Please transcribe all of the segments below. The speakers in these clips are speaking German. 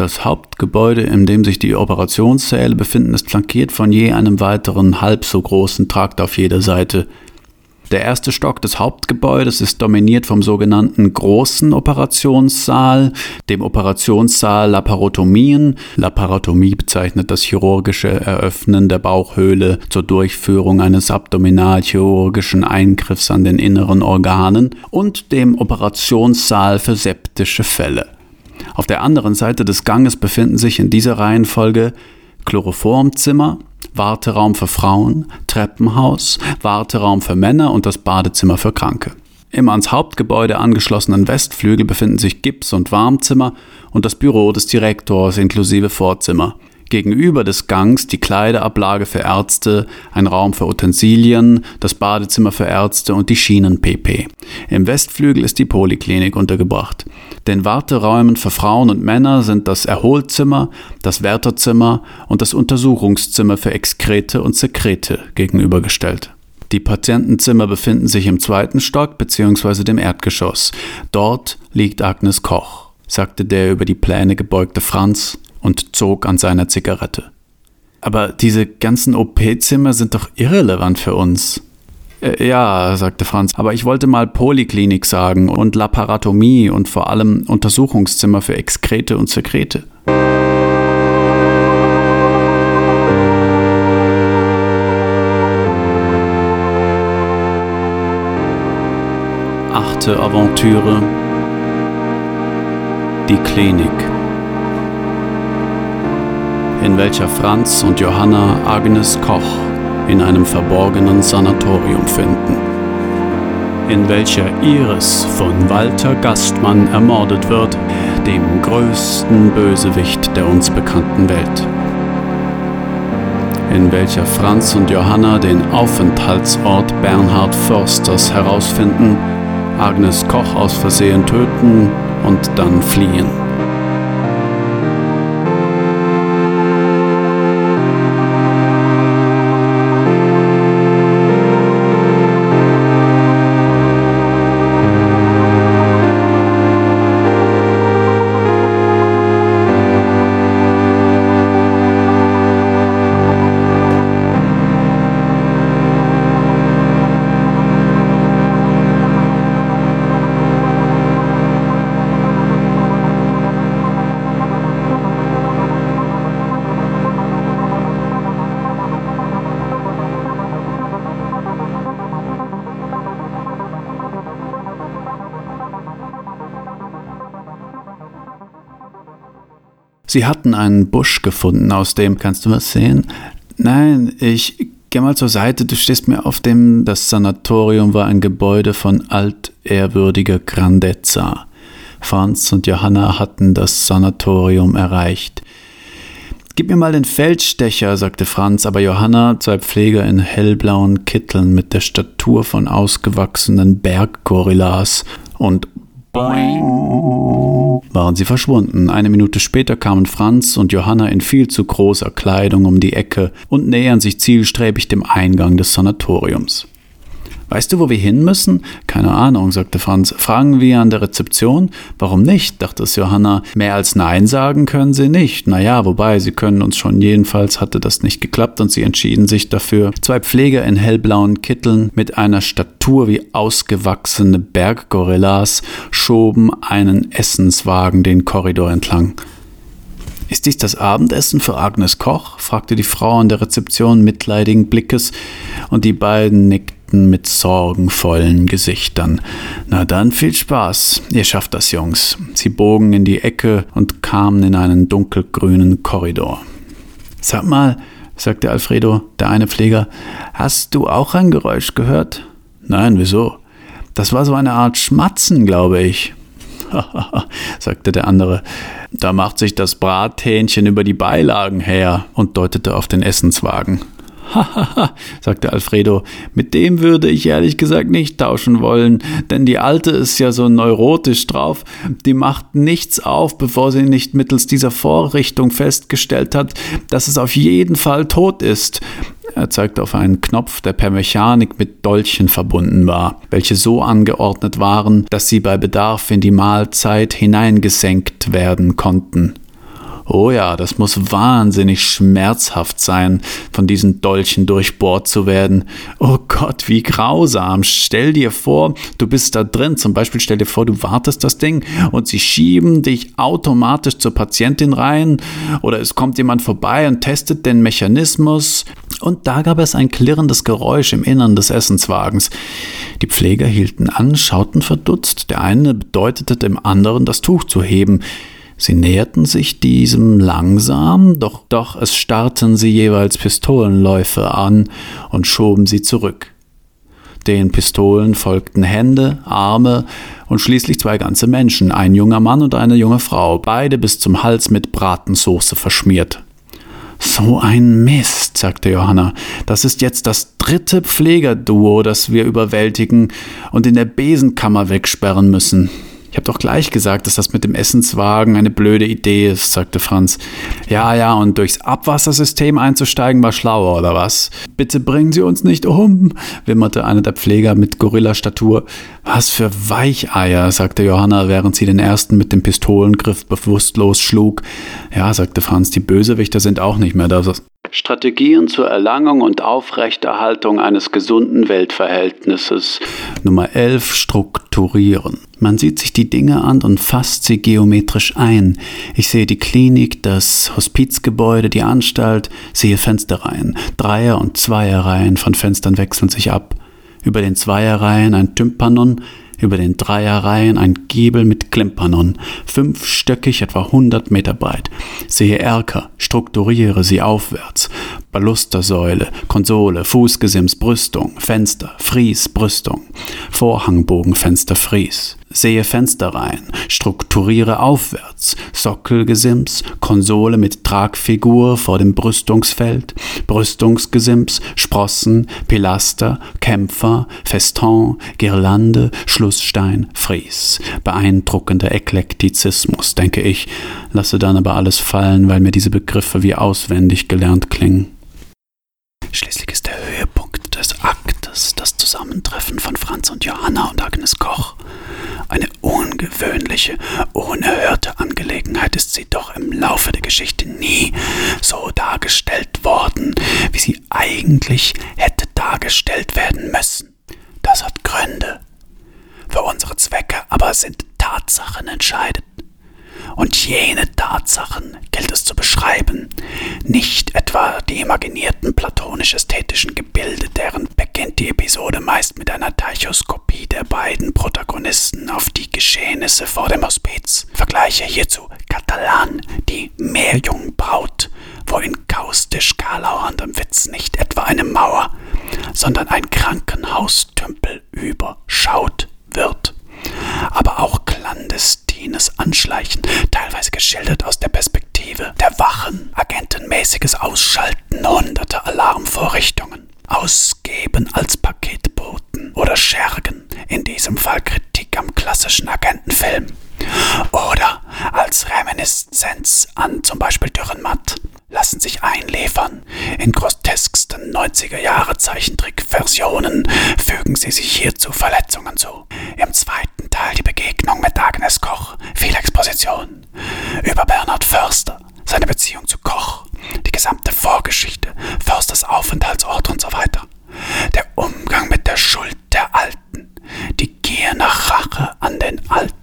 Das Hauptgebäude, in dem sich die Operationssäle befinden, ist flankiert von je einem weiteren halb so großen Trakt auf jeder Seite. Der erste Stock des Hauptgebäudes ist dominiert vom sogenannten großen Operationssaal, dem Operationssaal Laparotomien. Laparotomie bezeichnet das chirurgische Eröffnen der Bauchhöhle zur Durchführung eines abdominalchirurgischen Eingriffs an den inneren Organen und dem Operationssaal für septische Fälle. Auf der anderen Seite des Ganges befinden sich in dieser Reihenfolge Chloroformzimmer, Warteraum für Frauen, Treppenhaus, Warteraum für Männer und das Badezimmer für Kranke. Im ans Hauptgebäude angeschlossenen Westflügel befinden sich Gips- und Warmzimmer und das Büro des Direktors inklusive Vorzimmer. Gegenüber des Gangs die Kleiderablage für Ärzte, ein Raum für Utensilien, das Badezimmer für Ärzte und die Schienen-PP. Im Westflügel ist die Poliklinik untergebracht. Den Warteräumen für Frauen und Männer sind das Erholzimmer, das Wärterzimmer und das Untersuchungszimmer für Exkrete und Sekrete gegenübergestellt. Die Patientenzimmer befinden sich im zweiten Stock bzw. dem Erdgeschoss. Dort liegt Agnes Koch, sagte der über die Pläne gebeugte Franz und zog an seiner Zigarette. Aber diese ganzen OP-Zimmer sind doch irrelevant für uns. Äh, ja, sagte Franz, aber ich wollte mal Poliklinik sagen und Laparatomie und vor allem Untersuchungszimmer für Exkrete und Sekrete. Achte Aventüre Die Klinik in welcher Franz und Johanna Agnes Koch in einem verborgenen Sanatorium finden, in welcher Iris von Walter Gastmann ermordet wird, dem größten Bösewicht der uns bekannten Welt, in welcher Franz und Johanna den Aufenthaltsort Bernhard Försters herausfinden, Agnes Koch aus Versehen töten und dann fliehen. Sie hatten einen Busch gefunden, aus dem, kannst du was sehen? Nein, ich geh mal zur Seite, du stehst mir auf dem, das Sanatorium war ein Gebäude von altehrwürdiger Grandezza. Franz und Johanna hatten das Sanatorium erreicht. Gib mir mal den Feldstecher, sagte Franz, aber Johanna, zwei Pfleger in hellblauen Kitteln mit der Statur von ausgewachsenen Berggorillas und Boing, waren sie verschwunden. Eine Minute später kamen Franz und Johanna in viel zu großer Kleidung um die Ecke und nähern sich zielstrebig dem Eingang des Sanatoriums. Weißt du, wo wir hin müssen? Keine Ahnung, sagte Franz. Fragen wir an der Rezeption? Warum nicht? dachte es Johanna. Mehr als Nein sagen können sie nicht. Naja, wobei, sie können uns schon. Jedenfalls hatte das nicht geklappt und sie entschieden sich dafür. Zwei Pfleger in hellblauen Kitteln mit einer Statur wie ausgewachsene Berggorillas schoben einen Essenswagen den Korridor entlang. Ist dies das Abendessen für Agnes Koch? fragte die Frau an der Rezeption mitleidigen Blickes, und die beiden nickten warteten mit sorgenvollen Gesichtern. Na dann viel Spaß, ihr schafft das, Jungs. Sie bogen in die Ecke und kamen in einen dunkelgrünen Korridor. Sag mal, sagte Alfredo, der eine Pfleger, hast du auch ein Geräusch gehört? Nein, wieso? Das war so eine Art Schmatzen, glaube ich. sagte der andere. Da macht sich das Brathähnchen über die Beilagen her und deutete auf den Essenswagen. Hahaha, sagte Alfredo, mit dem würde ich ehrlich gesagt nicht tauschen wollen, denn die Alte ist ja so neurotisch drauf, die macht nichts auf, bevor sie nicht mittels dieser Vorrichtung festgestellt hat, dass es auf jeden Fall tot ist. Er zeigte auf einen Knopf, der per Mechanik mit Dolchen verbunden war, welche so angeordnet waren, dass sie bei Bedarf in die Mahlzeit hineingesenkt werden konnten. Oh ja, das muss wahnsinnig schmerzhaft sein, von diesen Dolchen durchbohrt zu werden. Oh Gott, wie grausam. Stell dir vor, du bist da drin. Zum Beispiel stell dir vor, du wartest das Ding und sie schieben dich automatisch zur Patientin rein oder es kommt jemand vorbei und testet den Mechanismus. Und da gab es ein klirrendes Geräusch im Innern des Essenswagens. Die Pfleger hielten an, schauten verdutzt. Der eine bedeutete dem anderen, das Tuch zu heben. Sie näherten sich diesem langsam, doch, doch es starrten sie jeweils Pistolenläufe an und schoben sie zurück. Den Pistolen folgten Hände, Arme und schließlich zwei ganze Menschen, ein junger Mann und eine junge Frau, beide bis zum Hals mit Bratensoße verschmiert. So ein Mist, sagte Johanna. Das ist jetzt das dritte Pflegerduo, das wir überwältigen und in der Besenkammer wegsperren müssen. Ich habe doch gleich gesagt, dass das mit dem Essenswagen eine blöde Idee ist, sagte Franz. Ja, ja, und durchs Abwassersystem einzusteigen war schlauer, oder was? Bitte bringen Sie uns nicht um, wimmerte einer der Pfleger mit Gorillastatur. Was für Weicheier, sagte Johanna, während sie den ersten mit dem Pistolengriff bewusstlos schlug. Ja, sagte Franz, die Bösewichter sind auch nicht mehr da. Strategien zur Erlangung und Aufrechterhaltung eines gesunden Weltverhältnisses. Nummer 11. Strukturieren. Man sieht sich die Dinge an und fasst sie geometrisch ein. Ich sehe die Klinik, das Hospizgebäude, die Anstalt, sehe Fensterreihen. Dreier- und Zweierreihen von Fenstern wechseln sich ab. Über den Zweierreihen ein Tympanon, über den Dreierreihen ein Giebel mit Klimpanon, fünfstöckig, etwa 100 Meter breit. Sehe Erker, strukturiere sie aufwärts. Balustersäule, Konsole, Fußgesims, Brüstung, Fenster, Fries, Brüstung, Vorhangbogen, Fenster, Fries sehe Fensterreihen, strukturiere aufwärts, Sockelgesims, Konsole mit Tragfigur vor dem Brüstungsfeld, Brüstungsgesims, Sprossen, Pilaster, Kämpfer, Feston, Girlande, Schlussstein, Fries. Beeindruckender Eklektizismus, denke ich, lasse dann aber alles fallen, weil mir diese Begriffe wie auswendig gelernt klingen. Schließlich ist der Höhepunkt Aktes das Zusammentreffen von Franz und Johanna und Agnes Koch. Eine ungewöhnliche, unerhörte Angelegenheit ist sie doch im Laufe der Geschichte nie so dargestellt worden, wie sie eigentlich hätte dargestellt werden müssen. Das hat Gründe. Für unsere Zwecke aber sind Tatsachen entscheidend. Und jene Tatsachen gilt es zu beschreiben, nicht etwa die imaginierten platonisch-ästhetischen Gebilde, deren beginnt die Episode meist mit einer Teichoskopie der beiden Protagonisten auf die Geschehnisse vor dem Hospiz. Vergleiche hierzu Katalan, die Meerjungbraut, wo in kaustisch karlauerndem Witz nicht etwa eine Mauer, sondern ein Krankenhaustümpel überschaut wird aber auch clandestines Anschleichen, teilweise geschildert aus der Perspektive der Wachen, agentenmäßiges Ausschalten hunderter Alarmvorrichtungen, Ausgeben als Paketboten oder Schergen, in diesem Fall Kritik am klassischen Agentenfilm, oder als Reminiszenz an zum Beispiel Dürrenmatt, lassen sich einliefern. In grotesksten 90er-Jahre-Zeichentrick-Versionen fügen sie sich hierzu Verletzungen zu. Im zweiten Teil die Begegnung mit Agnes Koch, viel Exposition. Über Bernhard Förster, seine Beziehung zu Koch, die gesamte Vorgeschichte, Försters Aufenthaltsort und so weiter. Der Umgang mit der Schuld der Alten, die Gier nach Rache an den Alten.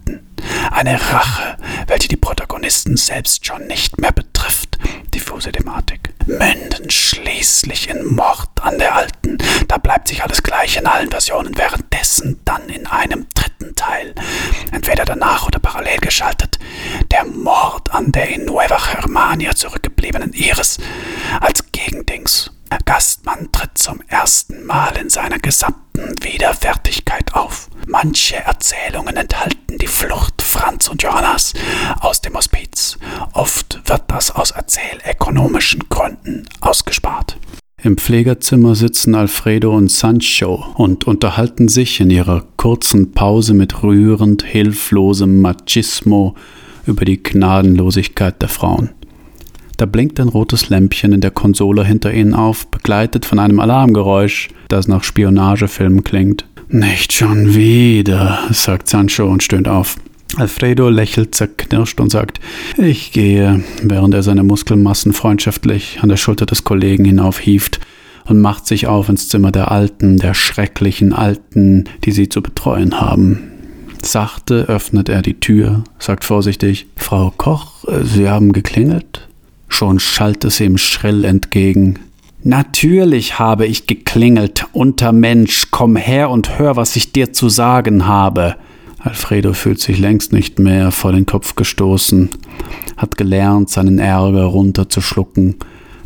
Eine Rache, welche die Protagonisten selbst schon nicht mehr betrifft. Diffuse Thematik. Münden schließlich in Mord an der Alten. Da bleibt sich alles gleich in allen Versionen, währenddessen dann in einem dritten Teil, entweder danach oder parallel geschaltet, der Mord an der in Nueva Germania zurückgebliebenen Iris als Gegendings Gastmann tritt zum ersten Mal in seiner gesamten Widerwärtigkeit auf. Manche Erzählungen enthalten die Flucht Franz und Johannas aus dem Hospiz. Oft wird das aus erzählökonomischen Gründen ausgespart. Im Pflegerzimmer sitzen Alfredo und Sancho und unterhalten sich in ihrer kurzen Pause mit rührend hilflosem Machismo über die Gnadenlosigkeit der Frauen. Da blinkt ein rotes Lämpchen in der Konsole hinter ihnen auf, begleitet von einem Alarmgeräusch, das nach Spionagefilmen klingt. Nicht schon wieder, sagt Sancho und stöhnt auf. Alfredo lächelt zerknirscht und sagt, ich gehe, während er seine Muskelmassen freundschaftlich an der Schulter des Kollegen hinaufhieft und macht sich auf ins Zimmer der Alten, der schrecklichen Alten, die sie zu betreuen haben. Sachte öffnet er die Tür, sagt vorsichtig, Frau Koch, Sie haben geklingelt? Schon schallt es ihm schrill entgegen. Natürlich habe ich geklingelt, unter Mensch, komm her und hör, was ich dir zu sagen habe. Alfredo fühlt sich längst nicht mehr vor den Kopf gestoßen, hat gelernt, seinen Ärger runterzuschlucken,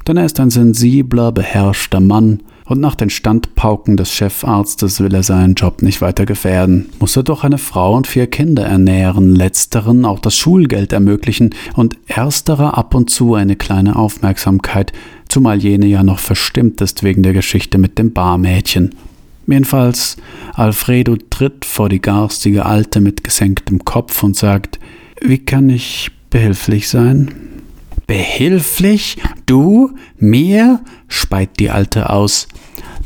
denn er ist ein sensibler, beherrschter Mann, und nach den Standpauken des Chefarztes will er seinen Job nicht weiter gefährden. Muss er doch eine Frau und vier Kinder ernähren, letzteren auch das Schulgeld ermöglichen und ersterer ab und zu eine kleine Aufmerksamkeit, zumal jene ja noch verstimmt ist wegen der Geschichte mit dem Barmädchen. Jedenfalls, Alfredo tritt vor die garstige Alte mit gesenktem Kopf und sagt, wie kann ich behilflich sein? Behilflich? Du? Mir? speit die Alte aus.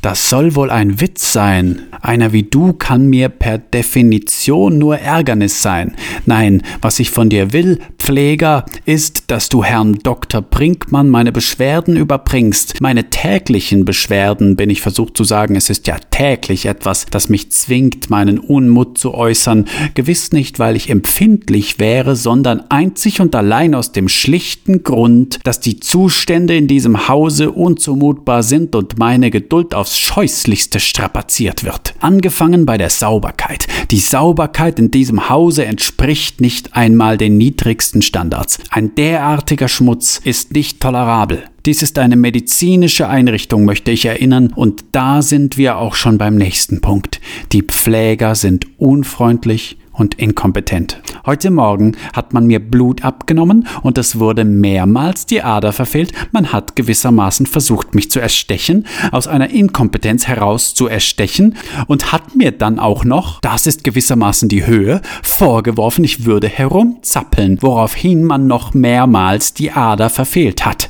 Das soll wohl ein Witz sein. Einer wie du kann mir per Definition nur Ärgernis sein. Nein, was ich von dir will, Pfleger, ist, dass du Herrn Dr. Brinkmann meine Beschwerden überbringst. Meine täglichen Beschwerden, bin ich versucht zu sagen, es ist ja täglich etwas, das mich zwingt, meinen Unmut zu äußern. Gewiss nicht, weil ich empfindlich wäre, sondern einzig und allein aus dem schlichten Grund, dass die Zustände in diesem Hause unzumutbar sind und meine Geduld aufs Scheußlichste strapaziert wird. Angefangen bei der Sauberkeit. Die Sauberkeit in diesem Hause entspricht nicht einmal den niedrigsten Standards. Ein derartiger Schmutz ist nicht tolerabel. Dies ist eine medizinische Einrichtung, möchte ich erinnern, und da sind wir auch schon beim nächsten Punkt. Die Pfleger sind unfreundlich, und inkompetent. Heute Morgen hat man mir Blut abgenommen und es wurde mehrmals die Ader verfehlt. Man hat gewissermaßen versucht, mich zu erstechen, aus einer Inkompetenz heraus zu erstechen und hat mir dann auch noch, das ist gewissermaßen die Höhe, vorgeworfen, ich würde herumzappeln, woraufhin man noch mehrmals die Ader verfehlt hat.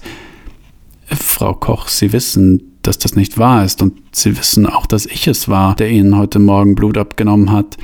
Frau Koch, Sie wissen, dass das nicht wahr ist. Und sie wissen auch, dass ich es war, der ihnen heute Morgen Blut abgenommen hat.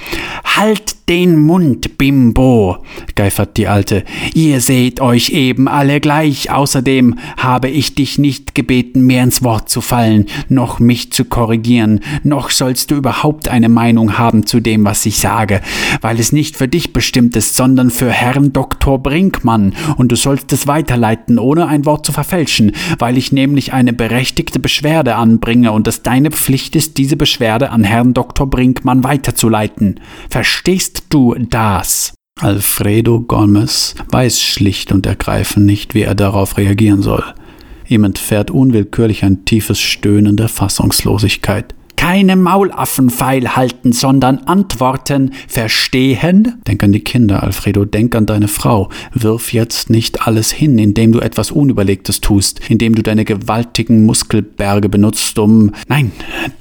Halt den Mund, Bimbo, geifert die Alte. Ihr seht euch eben alle gleich. Außerdem habe ich dich nicht gebeten, mir ins Wort zu fallen, noch mich zu korrigieren, noch sollst du überhaupt eine Meinung haben zu dem, was ich sage, weil es nicht für dich bestimmt ist, sondern für Herrn Dr. Brinkmann, und du sollst es weiterleiten, ohne ein Wort zu verfälschen, weil ich nämlich eine berechtigte Beschwerde anbringe und es deine Pflicht ist, diese Beschwerde an Herrn Dr. Brinkmann weiterzuleiten. Verstehst du das? Alfredo Gomez weiß schlicht und ergreifend nicht, wie er darauf reagieren soll. Ihm entfährt unwillkürlich ein tiefes Stöhnen der Fassungslosigkeit keine Maulaffen feilhalten, sondern antworten. Verstehen? Denk an die Kinder, Alfredo, denk an deine Frau. Wirf jetzt nicht alles hin, indem du etwas Unüberlegtes tust, indem du deine gewaltigen Muskelberge benutzt, um. Nein,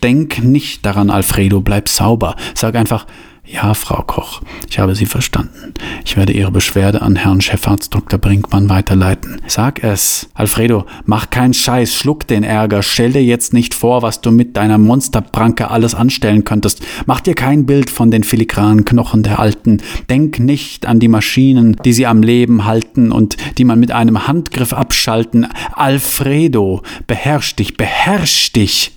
denk nicht daran, Alfredo, bleib sauber. Sag einfach, ja, Frau Koch, ich habe Sie verstanden. Ich werde Ihre Beschwerde an Herrn Chefarzt Dr. Brinkmann weiterleiten. Sag es. Alfredo, mach keinen Scheiß, schluck den Ärger. Stell dir jetzt nicht vor, was du mit deiner Monsterpranke alles anstellen könntest. Mach dir kein Bild von den filigranen Knochen der Alten. Denk nicht an die Maschinen, die sie am Leben halten und die man mit einem Handgriff abschalten. Alfredo, beherrsch dich, beherrsch dich.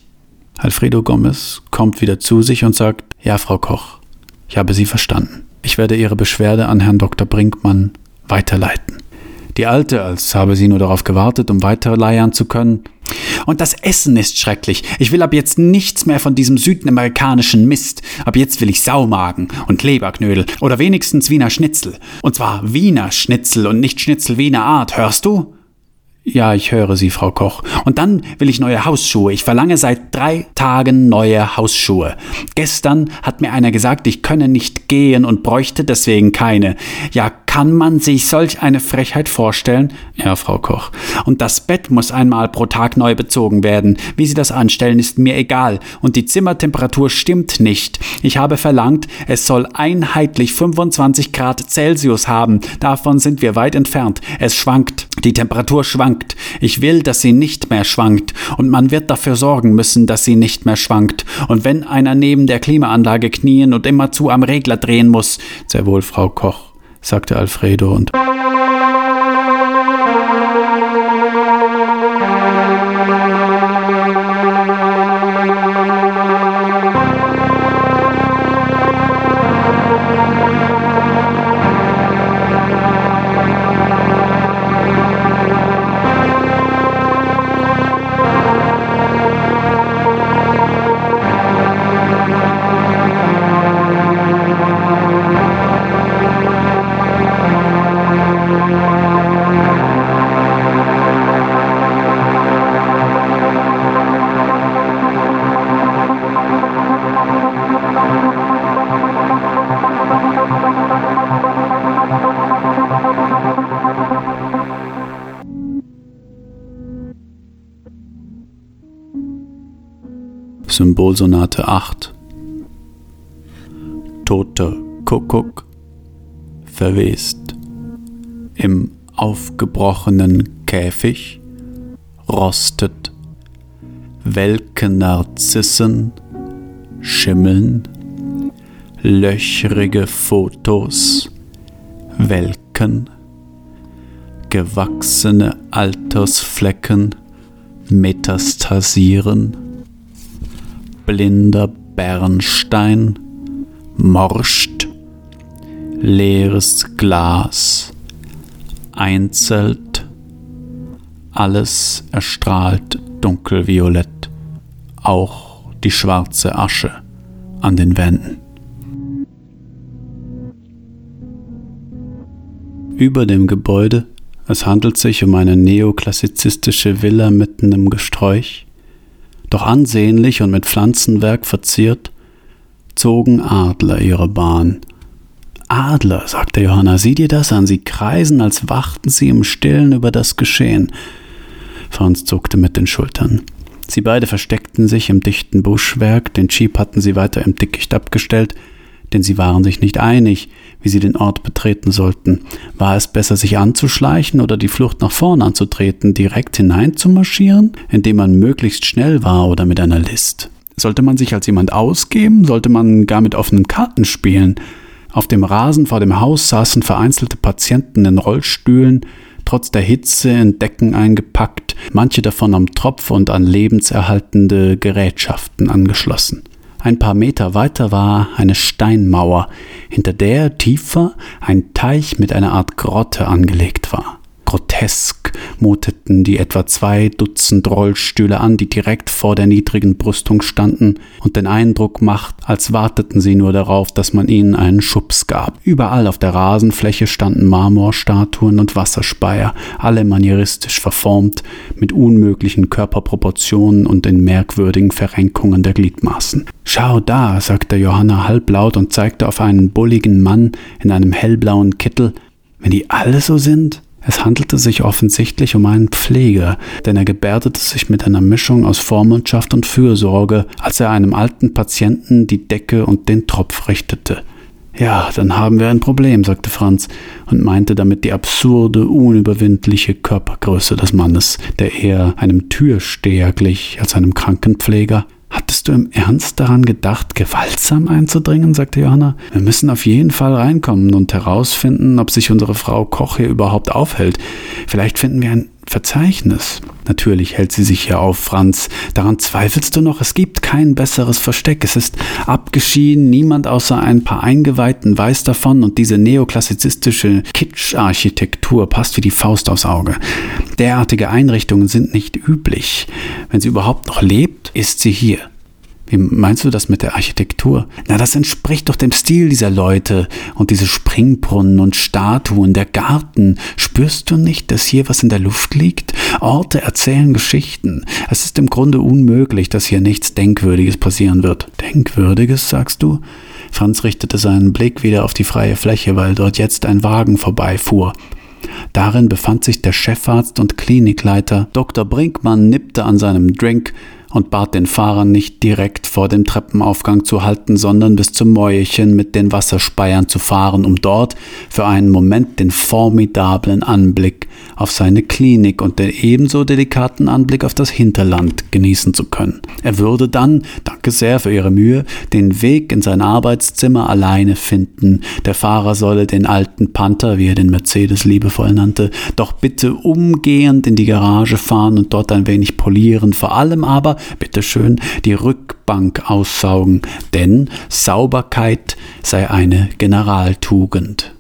Alfredo Gomez kommt wieder zu sich und sagt, ja, Frau Koch, ich habe Sie verstanden. Ich werde Ihre Beschwerde an Herrn Dr. Brinkmann weiterleiten. Die Alte, als habe sie nur darauf gewartet, um weiterleiern zu können. Und das Essen ist schrecklich. Ich will ab jetzt nichts mehr von diesem südamerikanischen Mist. Ab jetzt will ich Saumagen und Leberknödel oder wenigstens Wiener Schnitzel. Und zwar Wiener Schnitzel und nicht Schnitzel Wiener Art, hörst du? Ja, ich höre Sie, Frau Koch. Und dann will ich neue Hausschuhe. Ich verlange seit drei Tagen neue Hausschuhe. Gestern hat mir einer gesagt, ich könne nicht gehen und bräuchte deswegen keine. Ja, kann man sich solch eine Frechheit vorstellen? Ja, Frau Koch. Und das Bett muss einmal pro Tag neu bezogen werden. Wie Sie das anstellen, ist mir egal. Und die Zimmertemperatur stimmt nicht. Ich habe verlangt, es soll einheitlich 25 Grad Celsius haben. Davon sind wir weit entfernt. Es schwankt. Die Temperatur schwankt. Ich will, dass sie nicht mehr schwankt. Und man wird dafür sorgen müssen, dass sie nicht mehr schwankt. Und wenn einer neben der Klimaanlage knien und immerzu am Regler drehen muss, sehr wohl, Frau Koch. sagte Alfredo und Symbolsonate 8. Toter Kuckuck verwest im aufgebrochenen Käfig rostet welke Narzissen schimmeln löchrige Fotos welken gewachsene Altersflecken metastasieren blinder Bernstein, morscht, leeres Glas, einzelt, alles erstrahlt dunkelviolett, auch die schwarze Asche an den Wänden. Über dem Gebäude, es handelt sich um eine neoklassizistische Villa mitten im Gesträuch, doch ansehnlich und mit Pflanzenwerk verziert, zogen Adler ihre Bahn. Adler, sagte Johanna, sieh dir das an, sie kreisen, als wachten sie im Stillen über das Geschehen. Franz zuckte mit den Schultern. Sie beide versteckten sich im dichten Buschwerk, den Jeep hatten sie weiter im Dickicht abgestellt, denn sie waren sich nicht einig, wie sie den Ort betreten sollten. War es besser, sich anzuschleichen oder die Flucht nach vorn anzutreten, direkt hineinzumarschieren, indem man möglichst schnell war oder mit einer List? Sollte man sich als jemand ausgeben? Sollte man gar mit offenen Karten spielen? Auf dem Rasen vor dem Haus saßen vereinzelte Patienten in Rollstühlen, trotz der Hitze in Decken eingepackt, manche davon am Tropf und an lebenserhaltende Gerätschaften angeschlossen. Ein paar Meter weiter war eine Steinmauer, hinter der tiefer ein Teich mit einer Art Grotte angelegt war. Grotesk muteten die etwa zwei Dutzend Rollstühle an, die direkt vor der niedrigen Brüstung standen und den Eindruck macht, als warteten sie nur darauf, dass man ihnen einen Schubs gab. Überall auf der Rasenfläche standen Marmorstatuen und Wasserspeier, alle manieristisch verformt, mit unmöglichen Körperproportionen und in merkwürdigen Verrenkungen der Gliedmaßen. Schau da, sagte Johanna halblaut und zeigte auf einen bulligen Mann in einem hellblauen Kittel. Wenn die alle so sind? Es handelte sich offensichtlich um einen Pfleger, denn er gebärdete sich mit einer Mischung aus Vormundschaft und Fürsorge, als er einem alten Patienten die Decke und den Tropf richtete. Ja, dann haben wir ein Problem, sagte Franz und meinte damit die absurde, unüberwindliche Körpergröße des Mannes, der eher einem Türsteher glich als einem Krankenpfleger. Hattest du im Ernst daran gedacht, gewaltsam einzudringen? sagte Johanna. Wir müssen auf jeden Fall reinkommen und herausfinden, ob sich unsere Frau Koch hier überhaupt aufhält. Vielleicht finden wir ein Verzeichnis. Natürlich hält sie sich hier auf, Franz. Daran zweifelst du noch? Es gibt kein besseres Versteck. Es ist abgeschieden, niemand außer ein paar Eingeweihten weiß davon und diese neoklassizistische Kitsch-Architektur passt wie die Faust aufs Auge. Derartige Einrichtungen sind nicht üblich. Wenn sie überhaupt noch lebt, ist sie hier. Wie meinst du das mit der Architektur? Na, das entspricht doch dem Stil dieser Leute und diese Springbrunnen und Statuen, der Garten. Spürst du nicht, dass hier was in der Luft liegt? Orte erzählen Geschichten. Es ist im Grunde unmöglich, dass hier nichts Denkwürdiges passieren wird. Denkwürdiges, sagst du? Franz richtete seinen Blick wieder auf die freie Fläche, weil dort jetzt ein Wagen vorbeifuhr. Darin befand sich der Chefarzt und Klinikleiter. Dr. Brinkmann nippte an seinem Drink und bat den Fahrer nicht direkt vor dem Treppenaufgang zu halten, sondern bis zum Mäuerchen mit den Wasserspeiern zu fahren, um dort für einen Moment den formidablen Anblick auf seine Klinik und den ebenso delikaten Anblick auf das Hinterland genießen zu können. Er würde dann, danke sehr für Ihre Mühe, den Weg in sein Arbeitszimmer alleine finden. Der Fahrer solle den alten Panther, wie er den Mercedes liebevoll nannte, doch bitte umgehend in die Garage fahren und dort ein wenig polieren, vor allem aber bitteschön, die Rückbank aussaugen, denn Sauberkeit sei eine Generaltugend.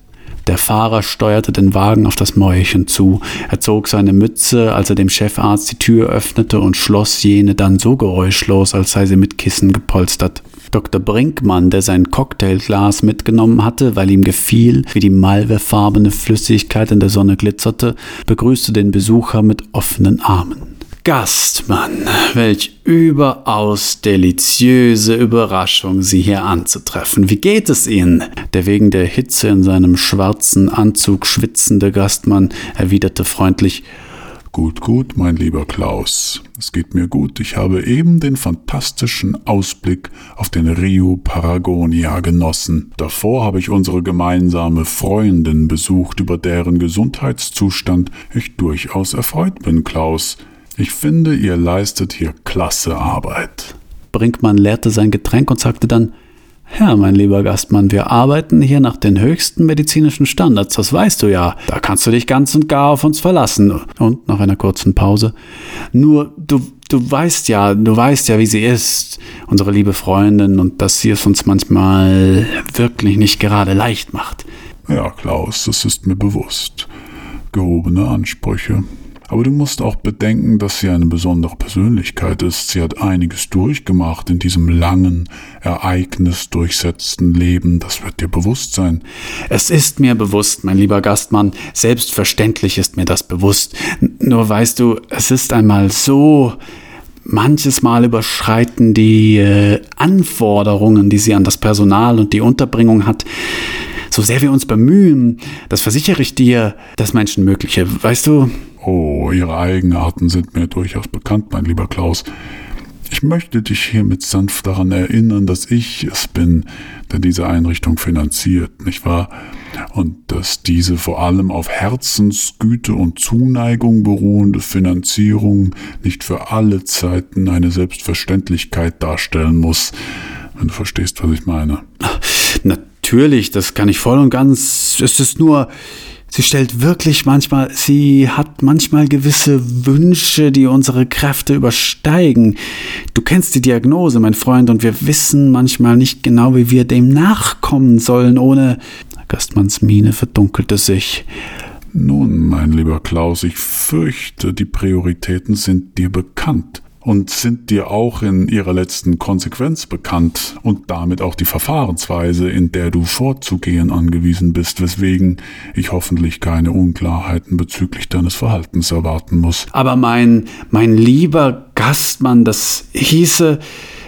Der Fahrer steuerte den Wagen auf das Mäuerchen zu. Er zog seine Mütze, als er dem Chefarzt die Tür öffnete und schloss jene dann so geräuschlos, als sei sie mit Kissen gepolstert. Dr. Brinkmann, der sein Cocktailglas mitgenommen hatte, weil ihm gefiel, wie die malvefarbene Flüssigkeit in der Sonne glitzerte, begrüßte den Besucher mit offenen Armen. Gastmann, welch überaus deliziöse Überraschung, Sie hier anzutreffen. Wie geht es Ihnen? Der wegen der Hitze in seinem schwarzen Anzug schwitzende Gastmann erwiderte freundlich Gut, gut, mein lieber Klaus. Es geht mir gut. Ich habe eben den fantastischen Ausblick auf den Rio Paragonia genossen. Davor habe ich unsere gemeinsame Freundin besucht, über deren Gesundheitszustand ich durchaus erfreut bin, Klaus. Ich finde, ihr leistet hier klasse Arbeit. Brinkmann leerte sein Getränk und sagte dann, ja, mein lieber Gastmann, wir arbeiten hier nach den höchsten medizinischen Standards, das weißt du ja. Da kannst du dich ganz und gar auf uns verlassen. Und nach einer kurzen Pause, nur du, du weißt ja, du weißt ja, wie sie ist, unsere liebe Freundin, und dass sie es uns manchmal wirklich nicht gerade leicht macht. Ja, Klaus, das ist mir bewusst. Gehobene Ansprüche. Aber du musst auch bedenken, dass sie eine besondere Persönlichkeit ist. Sie hat einiges durchgemacht in diesem langen, ereignisdurchsetzten Leben. Das wird dir bewusst sein. Es ist mir bewusst, mein lieber Gastmann. Selbstverständlich ist mir das bewusst. Nur weißt du, es ist einmal so, manches Mal überschreiten die äh, Anforderungen, die sie an das Personal und die Unterbringung hat, so sehr wir uns bemühen, das versichere ich dir, das Menschenmögliche. Weißt du, Oh, Ihre Eigenarten sind mir durchaus bekannt, mein lieber Klaus. Ich möchte dich hiermit sanft daran erinnern, dass ich es bin, der diese Einrichtung finanziert, nicht wahr? Und dass diese vor allem auf Herzensgüte und Zuneigung beruhende Finanzierung nicht für alle Zeiten eine Selbstverständlichkeit darstellen muss, wenn du verstehst, was ich meine. Natürlich, das kann ich voll und ganz. Es ist nur, Sie stellt wirklich manchmal, sie hat manchmal gewisse Wünsche, die unsere Kräfte übersteigen. Du kennst die Diagnose, mein Freund, und wir wissen manchmal nicht genau, wie wir dem nachkommen sollen, ohne. Gastmanns Miene verdunkelte sich. Nun, mein lieber Klaus, ich fürchte, die Prioritäten sind dir bekannt und sind dir auch in ihrer letzten Konsequenz bekannt und damit auch die Verfahrensweise, in der du vorzugehen angewiesen bist, weswegen ich hoffentlich keine Unklarheiten bezüglich deines Verhaltens erwarten muss. Aber mein, mein lieber Gastmann, das hieße,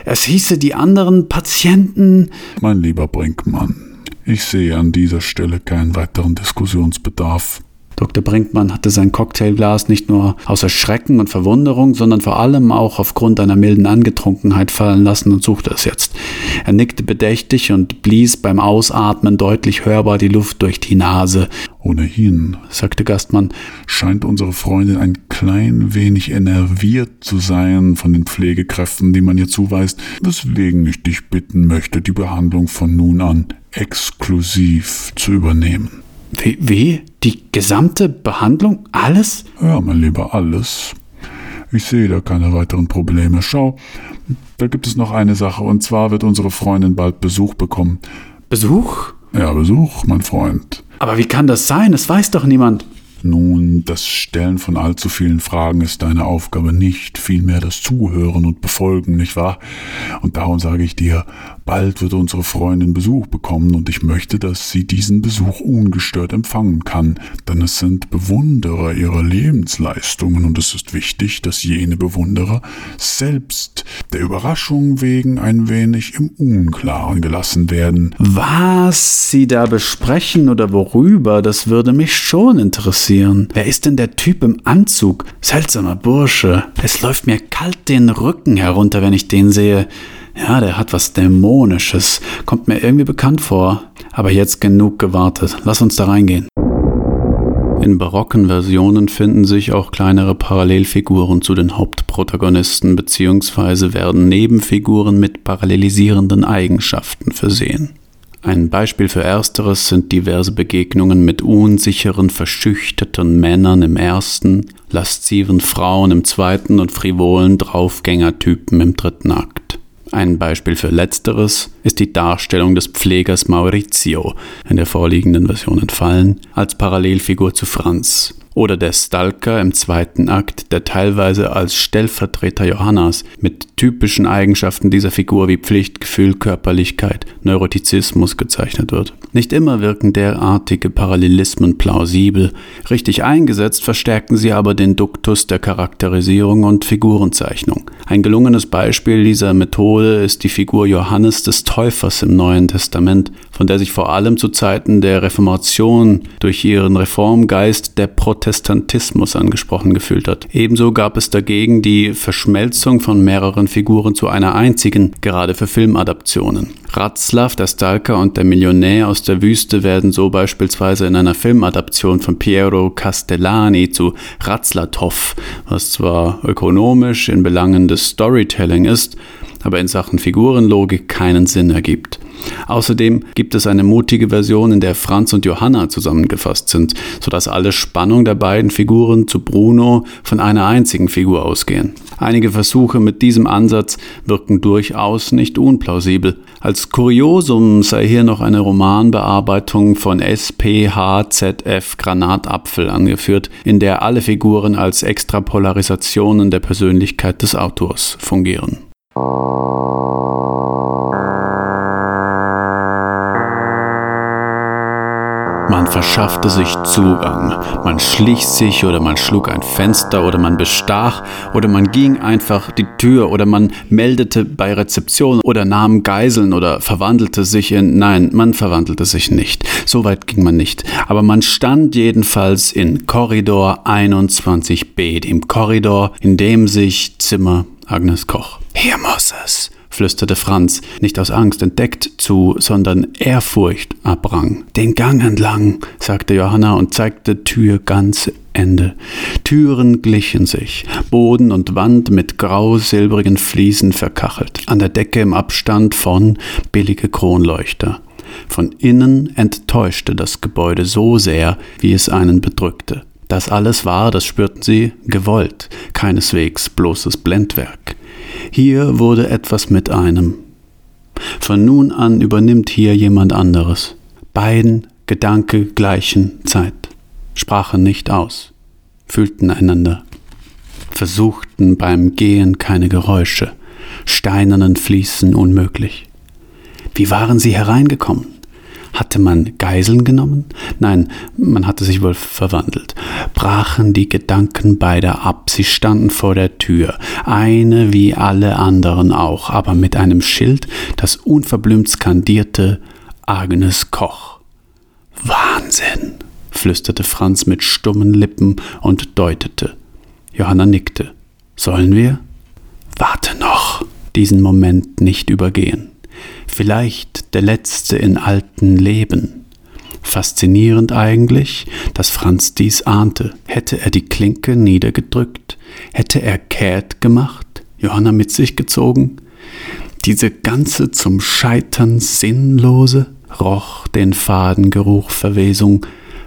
es hieße die anderen Patienten. Mein lieber Brinkmann, ich sehe an dieser Stelle keinen weiteren Diskussionsbedarf. Dr. Brinkmann hatte sein Cocktailglas nicht nur aus Erschrecken und Verwunderung, sondern vor allem auch aufgrund einer milden Angetrunkenheit fallen lassen und suchte es jetzt. Er nickte bedächtig und blies beim Ausatmen deutlich hörbar die Luft durch die Nase. Ohnehin, sagte Gastmann, scheint unsere Freundin ein klein wenig enerviert zu sein von den Pflegekräften, die man ihr zuweist, weswegen ich dich bitten möchte, die Behandlung von nun an exklusiv zu übernehmen. Wie, wie? Die gesamte Behandlung? Alles? Ja, mein Lieber, alles. Ich sehe da keine weiteren Probleme. Schau, da gibt es noch eine Sache, und zwar wird unsere Freundin bald Besuch bekommen. Besuch? Ja, Besuch, mein Freund. Aber wie kann das sein? Es weiß doch niemand. Nun, das Stellen von allzu vielen Fragen ist deine Aufgabe nicht, vielmehr das Zuhören und Befolgen, nicht wahr? Und darum sage ich dir, Bald wird unsere Freundin Besuch bekommen und ich möchte, dass sie diesen Besuch ungestört empfangen kann, denn es sind Bewunderer ihrer Lebensleistungen und es ist wichtig, dass jene Bewunderer selbst der Überraschung wegen ein wenig im Unklaren gelassen werden. Was Sie da besprechen oder worüber, das würde mich schon interessieren. Wer ist denn der Typ im Anzug? Seltsamer Bursche. Es läuft mir kalt den Rücken herunter, wenn ich den sehe. Ja, der hat was Dämonisches. Kommt mir irgendwie bekannt vor. Aber jetzt genug gewartet. Lass uns da reingehen. In barocken Versionen finden sich auch kleinere Parallelfiguren zu den Hauptprotagonisten bzw. werden Nebenfiguren mit parallelisierenden Eigenschaften versehen. Ein Beispiel für ersteres sind diverse Begegnungen mit unsicheren, verschüchterten Männern im ersten, lasziven Frauen im zweiten und frivolen Draufgängertypen im dritten Akt. Ein Beispiel für letzteres ist die Darstellung des Pflegers Maurizio, in der vorliegenden Version entfallen, als Parallelfigur zu Franz oder der Stalker im zweiten Akt, der teilweise als Stellvertreter Johannas mit typischen Eigenschaften dieser Figur wie Pflichtgefühl, Körperlichkeit, Neurotizismus gezeichnet wird. Nicht immer wirken derartige Parallelismen plausibel, richtig eingesetzt verstärken sie aber den Duktus der Charakterisierung und Figurenzeichnung. Ein gelungenes Beispiel dieser Methode ist die Figur Johannes des Täufers im Neuen Testament, von der sich vor allem zu Zeiten der Reformation durch ihren Reformgeist der Protestantismus angesprochen gefühlt hat. Ebenso gab es dagegen die Verschmelzung von mehreren Figuren zu einer einzigen, gerade für Filmadaptionen. Ratzlaff, der Stalker und der Millionär aus der Wüste werden so beispielsweise in einer Filmadaption von Piero Castellani zu Ratzlatov, was zwar ökonomisch in Belangen des Storytelling ist, aber in Sachen Figurenlogik keinen Sinn ergibt. Außerdem gibt es eine mutige Version, in der Franz und Johanna zusammengefasst sind, sodass alle Spannung der beiden Figuren zu Bruno von einer einzigen Figur ausgehen. Einige Versuche mit diesem Ansatz wirken durchaus nicht unplausibel. Als Kuriosum sei hier noch eine Romanbearbeitung von SPHZF Granatapfel angeführt, in der alle Figuren als Extrapolarisationen der Persönlichkeit des Autors fungieren. 어... Man verschaffte sich Zugang, man schlich sich oder man schlug ein Fenster oder man bestach oder man ging einfach die Tür oder man meldete bei Rezeption oder nahm Geiseln oder verwandelte sich in... Nein, man verwandelte sich nicht. So weit ging man nicht. Aber man stand jedenfalls in Korridor 21b, dem Korridor, in dem sich Zimmer Agnes Koch. Hier muss es flüsterte Franz, nicht aus Angst entdeckt zu, sondern Ehrfurcht abrang. Den Gang entlang, sagte Johanna und zeigte Tür ganz Ende. Türen glichen sich, Boden und Wand mit grau-silbrigen Fliesen verkachelt, an der Decke im Abstand von billige Kronleuchter. Von innen enttäuschte das Gebäude so sehr, wie es einen bedrückte. Das alles war, das spürten sie, gewollt, keineswegs bloßes Blendwerk. Hier wurde etwas mit einem. Von nun an übernimmt hier jemand anderes. Beiden Gedanke gleichen Zeit, sprachen nicht aus, fühlten einander, versuchten beim Gehen keine Geräusche, steinernen Fließen unmöglich. Wie waren sie hereingekommen? Hatte man Geiseln genommen? Nein, man hatte sich wohl verwandelt. Brachen die Gedanken beider ab, sie standen vor der Tür, eine wie alle anderen auch, aber mit einem Schild, das unverblümt skandierte Agnes Koch. Wahnsinn, flüsterte Franz mit stummen Lippen und deutete. Johanna nickte. Sollen wir? Warte noch, diesen Moment nicht übergehen vielleicht der letzte in alten Leben. Faszinierend eigentlich, dass Franz dies ahnte. Hätte er die Klinke niedergedrückt, hätte er kehrt gemacht, Johanna mit sich gezogen, diese ganze zum Scheitern sinnlose roch den faden Geruch Verwesung,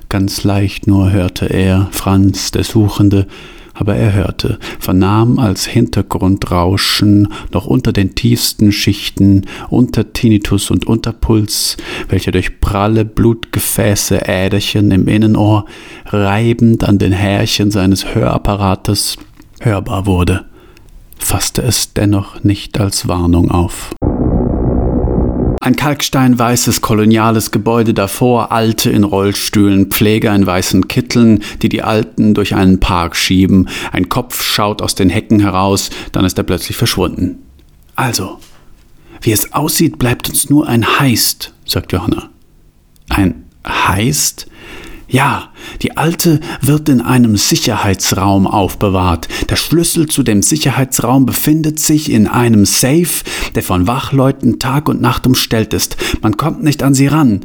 ganz leicht nur hörte er, Franz, der Suchende, aber er hörte, vernahm als Hintergrundrauschen noch unter den tiefsten Schichten, unter Tinnitus und Unterpuls, welcher durch pralle Blutgefäße Äderchen im Innenohr reibend an den Härchen seines Hörapparates hörbar wurde, fasste es dennoch nicht als Warnung auf. Ein kalksteinweißes koloniales Gebäude davor, Alte in Rollstühlen, Pfleger in weißen Kitteln, die die Alten durch einen Park schieben. Ein Kopf schaut aus den Hecken heraus, dann ist er plötzlich verschwunden. Also, wie es aussieht, bleibt uns nur ein Heist, sagt Johanna. Ein Heist? Ja, die alte wird in einem Sicherheitsraum aufbewahrt. Der Schlüssel zu dem Sicherheitsraum befindet sich in einem Safe, der von Wachleuten Tag und Nacht umstellt ist. Man kommt nicht an sie ran.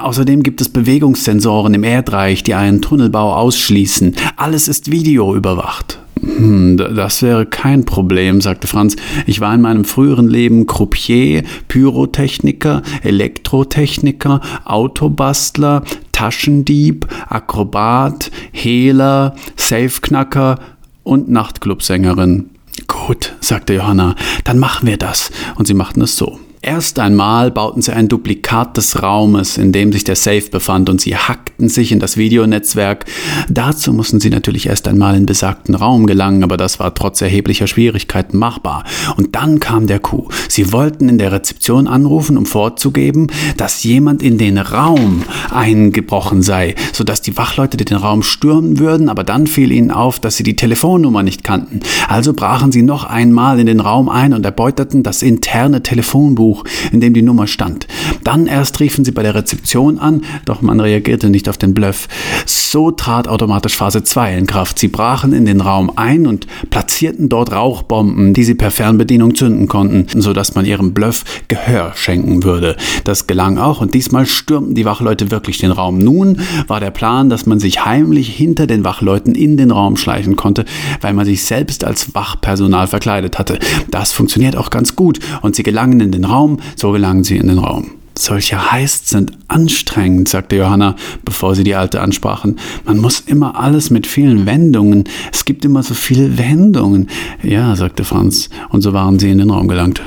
Außerdem gibt es Bewegungssensoren im Erdreich, die einen Tunnelbau ausschließen. Alles ist videoüberwacht. Hm, das wäre kein Problem, sagte Franz. Ich war in meinem früheren Leben Croupier, Pyrotechniker, Elektrotechniker, Autobastler, Taschendieb, Akrobat, Hehler, Safeknacker und Nachtclubsängerin. Gut, sagte Johanna, dann machen wir das. Und sie machten es so. Erst einmal bauten sie ein Duplikat des Raumes, in dem sich der Safe befand, und sie hackten sich in das Videonetzwerk. Dazu mussten sie natürlich erst einmal in besagten Raum gelangen, aber das war trotz erheblicher Schwierigkeiten machbar. Und dann kam der Coup. Sie wollten in der Rezeption anrufen, um vorzugeben, dass jemand in den Raum eingebrochen sei, sodass die Wachleute den Raum stürmen würden, aber dann fiel ihnen auf, dass sie die Telefonnummer nicht kannten. Also brachen sie noch einmal in den Raum ein und erbeuterten das interne Telefonbuch Buch, in dem die Nummer stand. Dann erst riefen sie bei der Rezeption an, doch man reagierte nicht auf den Bluff. So trat automatisch Phase 2 in Kraft. Sie brachen in den Raum ein und platzierten dort Rauchbomben, die sie per Fernbedienung zünden konnten, sodass man ihrem Bluff Gehör schenken würde. Das gelang auch und diesmal stürmten die Wachleute wirklich den Raum. Nun war der Plan, dass man sich heimlich hinter den Wachleuten in den Raum schleichen konnte, weil man sich selbst als Wachpersonal verkleidet hatte. Das funktioniert auch ganz gut und sie gelangen in den Raum Raum, so gelangen sie in den Raum. Solche Heists sind anstrengend, sagte Johanna, bevor sie die Alte ansprachen. Man muss immer alles mit vielen Wendungen. Es gibt immer so viele Wendungen. Ja, sagte Franz, und so waren sie in den Raum gelangt.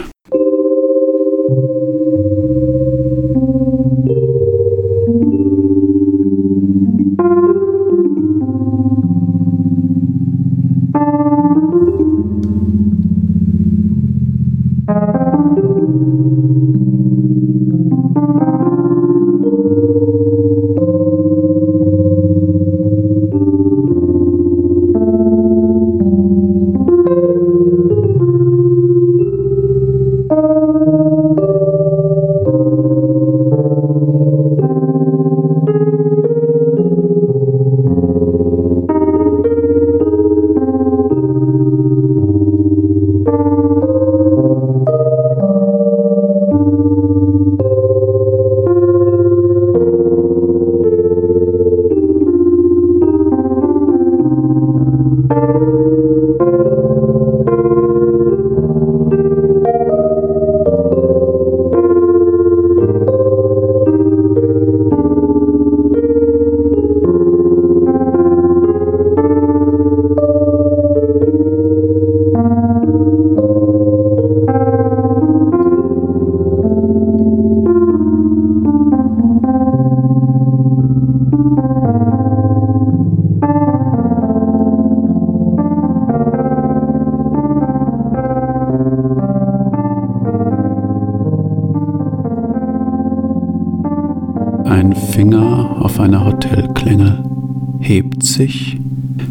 Sich,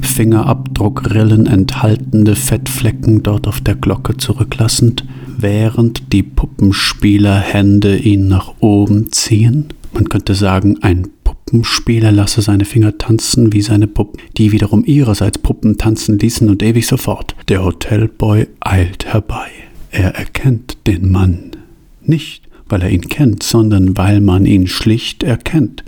Fingerabdruckrillen enthaltende Fettflecken dort auf der Glocke zurücklassend, während die Puppenspielerhände ihn nach oben ziehen. Man könnte sagen, ein Puppenspieler lasse seine Finger tanzen wie seine Puppen, die wiederum ihrerseits Puppen tanzen ließen und ewig sofort. Der Hotelboy eilt herbei. Er erkennt den Mann nicht weil er ihn kennt, sondern weil man ihn schlicht erkennt,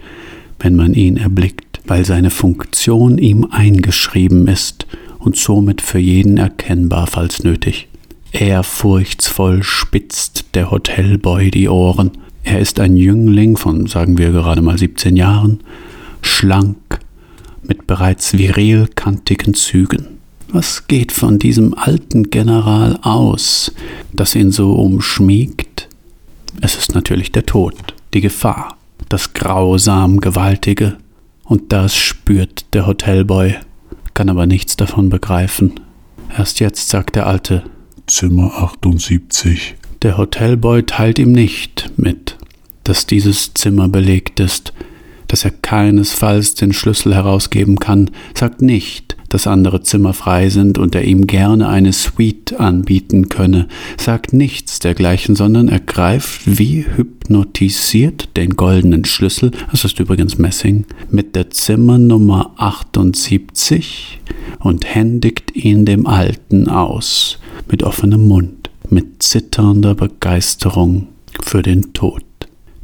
wenn man ihn erblickt, weil seine Funktion ihm eingeschrieben ist und somit für jeden erkennbar, falls nötig. Ehrfurchtsvoll spitzt der Hotelboy die Ohren. Er ist ein Jüngling von, sagen wir gerade mal 17 Jahren, schlank, mit bereits virilkantigen Zügen. Was geht von diesem alten General aus, das ihn so umschmiegt? Es ist natürlich der Tod, die Gefahr, das grausam Gewaltige, und das spürt der Hotelboy, kann aber nichts davon begreifen. Erst jetzt sagt der Alte Zimmer 78. Der Hotelboy teilt ihm nicht mit, dass dieses Zimmer belegt ist, dass er keinesfalls den Schlüssel herausgeben kann, sagt nicht, dass andere Zimmer frei sind und er ihm gerne eine Suite anbieten könne, sagt nichts dergleichen, sondern ergreift wie hypnotisiert den goldenen Schlüssel, das ist übrigens Messing, mit der Zimmernummer 78 und händigt ihn dem Alten aus, mit offenem Mund, mit zitternder Begeisterung für den Tod.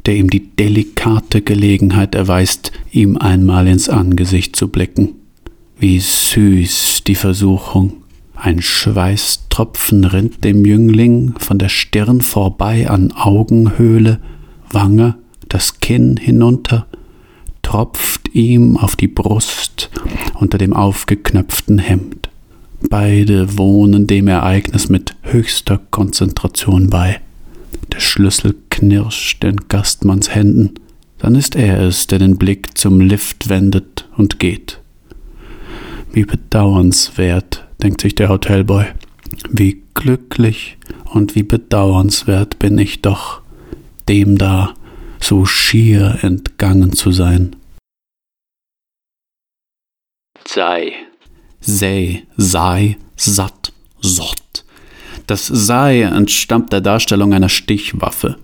Der ihm die delikate Gelegenheit erweist, ihm einmal ins Angesicht zu blicken. Wie süß die Versuchung. Ein Schweißtropfen rinnt dem Jüngling von der Stirn vorbei an Augenhöhle, Wange, das Kinn hinunter, tropft ihm auf die Brust unter dem aufgeknöpften Hemd. Beide wohnen dem Ereignis mit höchster Konzentration bei. Der Schlüssel knirscht in Gastmanns Händen. Dann ist er es, der den Blick zum Lift wendet und geht. Wie bedauernswert, denkt sich der Hotelboy. Wie glücklich und wie bedauernswert bin ich doch, dem da so schier entgangen zu sein. Sei, sei, sei, satt, sott. Das sei entstammt der Darstellung einer Stichwaffe.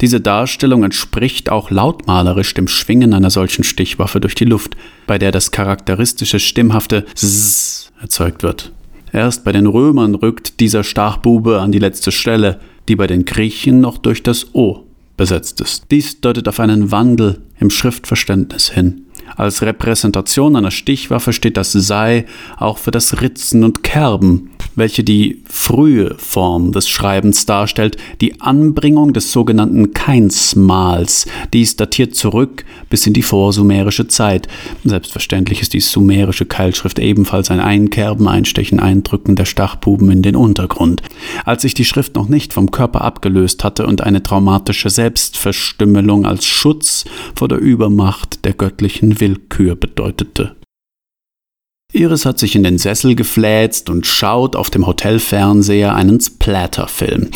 Diese Darstellung entspricht auch lautmalerisch dem Schwingen einer solchen Stichwaffe durch die Luft, bei der das charakteristische stimmhafte S erzeugt wird. Erst bei den Römern rückt dieser Stachbube an die letzte Stelle, die bei den Griechen noch durch das O besetzt ist. Dies deutet auf einen Wandel im Schriftverständnis hin. Als Repräsentation einer Stichwaffe steht das Sei auch für das Ritzen und Kerben, welche die frühe Form des Schreibens darstellt, die Anbringung des sogenannten Keinsmals. Dies datiert zurück bis in die vorsumerische Zeit. Selbstverständlich ist die sumerische Keilschrift ebenfalls ein Einkerben, Einstechen, Eindrücken der Stachbuben in den Untergrund. Als sich die Schrift noch nicht vom Körper abgelöst hatte und eine traumatische Selbstverstümmelung als Schutz vor der Übermacht der göttlichen Willkür bedeutete. Iris hat sich in den Sessel gefläzt und schaut auf dem Hotelfernseher einen Splatterfilm.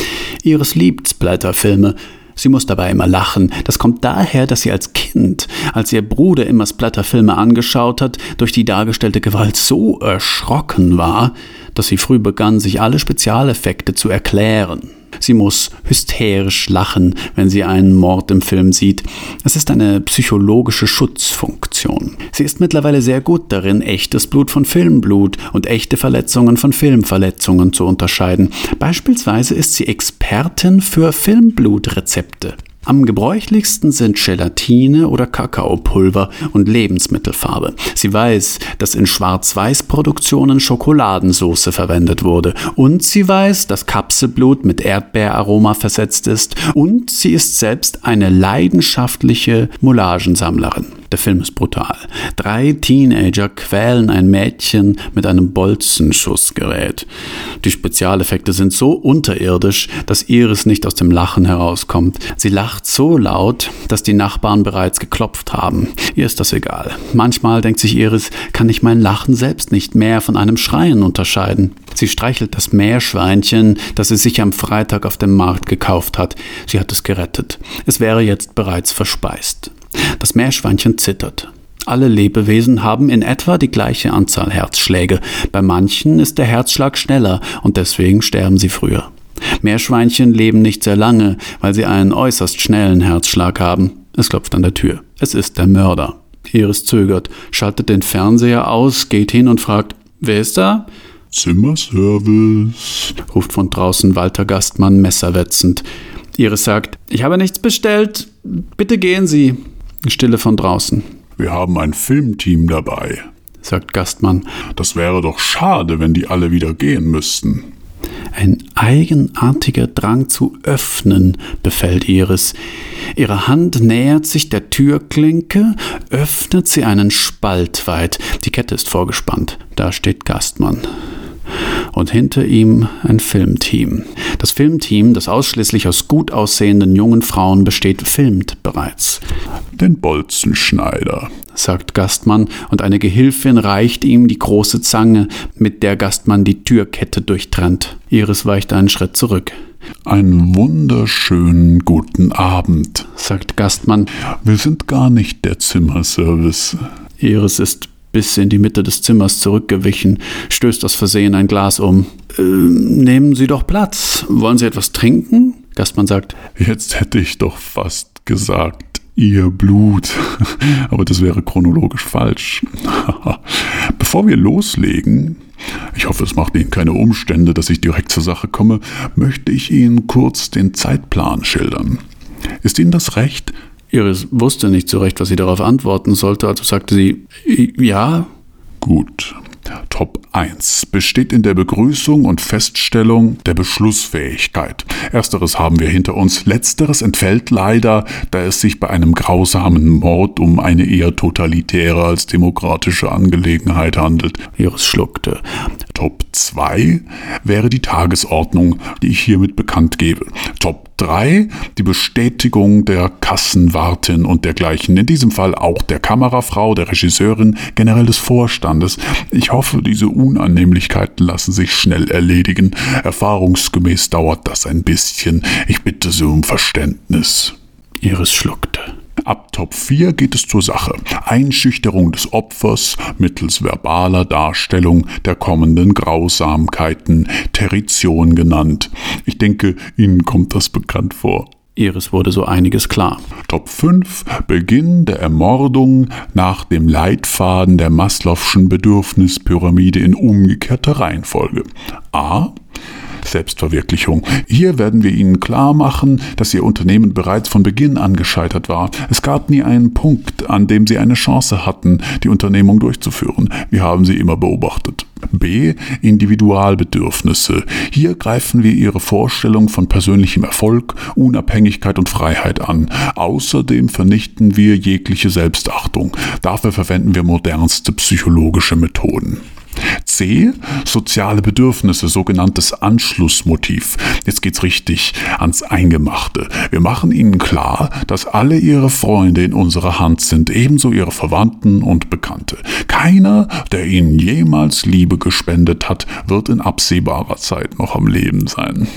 Iris liebt Splatterfilme. Sie muss dabei immer lachen. Das kommt daher, dass sie als Kind, als ihr Bruder immer Splatterfilme angeschaut hat, durch die dargestellte Gewalt so erschrocken war, dass sie früh begann, sich alle Spezialeffekte zu erklären. Sie muss hysterisch lachen, wenn sie einen Mord im Film sieht. Es ist eine psychologische Schutzfunktion. Sie ist mittlerweile sehr gut darin, echtes Blut von Filmblut und echte Verletzungen von Filmverletzungen zu unterscheiden. Beispielsweise ist sie Expertin für Filmblutrezepte. Am gebräuchlichsten sind Gelatine oder Kakaopulver und Lebensmittelfarbe. Sie weiß, dass in Schwarz-Weiß-Produktionen Schokoladensauce verwendet wurde. Und sie weiß, dass Kapselblut mit Erdbeeraroma versetzt ist. Und sie ist selbst eine leidenschaftliche Moulagensammlerin. Der Film ist brutal. Drei Teenager quälen ein Mädchen mit einem Bolzenschussgerät. Die Spezialeffekte sind so unterirdisch, dass Iris nicht aus dem Lachen herauskommt. Sie lacht so laut, dass die Nachbarn bereits geklopft haben. Ihr ist das egal. Manchmal denkt sich Iris, kann ich mein Lachen selbst nicht mehr von einem Schreien unterscheiden. Sie streichelt das Meerschweinchen, das sie sich am Freitag auf dem Markt gekauft hat. Sie hat es gerettet. Es wäre jetzt bereits verspeist. Das Meerschweinchen zittert. Alle Lebewesen haben in etwa die gleiche Anzahl Herzschläge. Bei manchen ist der Herzschlag schneller und deswegen sterben sie früher. Meerschweinchen leben nicht sehr lange, weil sie einen äußerst schnellen Herzschlag haben. Es klopft an der Tür. Es ist der Mörder. Iris zögert, schaltet den Fernseher aus, geht hin und fragt, wer ist da? Zimmerservice, ruft von draußen Walter Gastmann messerwetzend. Iris sagt, ich habe nichts bestellt, bitte gehen Sie. Stille von draußen. Wir haben ein Filmteam dabei, sagt Gastmann. Das wäre doch schade, wenn die alle wieder gehen müssten. Ein eigenartiger Drang zu öffnen befällt Iris. Ihre Hand nähert sich der Türklinke, öffnet sie einen Spalt weit. Die Kette ist vorgespannt. Da steht Gastmann und hinter ihm ein Filmteam. Das Filmteam, das ausschließlich aus gut aussehenden jungen Frauen besteht, filmt bereits. Den Bolzenschneider, sagt Gastmann, und eine Gehilfin reicht ihm die große Zange, mit der Gastmann die Türkette durchtrennt. Iris weicht einen Schritt zurück. Einen wunderschönen guten Abend, sagt Gastmann. Wir sind gar nicht der Zimmerservice. Iris ist bis in die Mitte des Zimmers zurückgewichen, stößt aus Versehen ein Glas um. Äh, nehmen Sie doch Platz. Wollen Sie etwas trinken? Gastmann sagt. Jetzt hätte ich doch fast gesagt, Ihr Blut. Aber das wäre chronologisch falsch. Bevor wir loslegen, ich hoffe, es macht Ihnen keine Umstände, dass ich direkt zur Sache komme, möchte ich Ihnen kurz den Zeitplan schildern. Ist Ihnen das recht? Iris wusste nicht so recht, was sie darauf antworten sollte, also sagte sie ja. Gut. Top 1 besteht in der Begrüßung und Feststellung der Beschlussfähigkeit. Ersteres haben wir hinter uns, letzteres entfällt leider, da es sich bei einem grausamen Mord um eine eher totalitäre als demokratische Angelegenheit handelt. Iris schluckte. Top 2 wäre die Tagesordnung, die ich hiermit bekannt gebe. Top 3 die Bestätigung der Kassenwartin und dergleichen. In diesem Fall auch der Kamerafrau, der Regisseurin, generell des Vorstandes. Ich hoffe, diese Unannehmlichkeiten lassen sich schnell erledigen. Erfahrungsgemäß dauert das ein bisschen. Ich bitte Sie um Verständnis. Iris schluckte. Ab Top 4 geht es zur Sache. Einschüchterung des Opfers mittels verbaler Darstellung der kommenden Grausamkeiten, Territion genannt. Ich denke, Ihnen kommt das bekannt vor. Iris wurde so einiges klar. Top 5 Beginn der Ermordung nach dem Leitfaden der Maslow'schen Bedürfnispyramide in umgekehrter Reihenfolge. A. Selbstverwirklichung. Hier werden wir Ihnen klar machen, dass Ihr Unternehmen bereits von Beginn an gescheitert war. Es gab nie einen Punkt, an dem Sie eine Chance hatten, die Unternehmung durchzuführen. Wir haben Sie immer beobachtet. B. Individualbedürfnisse. Hier greifen wir Ihre Vorstellung von persönlichem Erfolg, Unabhängigkeit und Freiheit an. Außerdem vernichten wir jegliche Selbstachtung. Dafür verwenden wir modernste psychologische Methoden. C. Soziale Bedürfnisse, sogenanntes Anschlussmotiv. Jetzt geht's richtig ans Eingemachte. Wir machen Ihnen klar, dass alle Ihre Freunde in unserer Hand sind, ebenso Ihre Verwandten und Bekannte. Keiner, der Ihnen jemals Liebe gespendet hat, wird in absehbarer Zeit noch am Leben sein.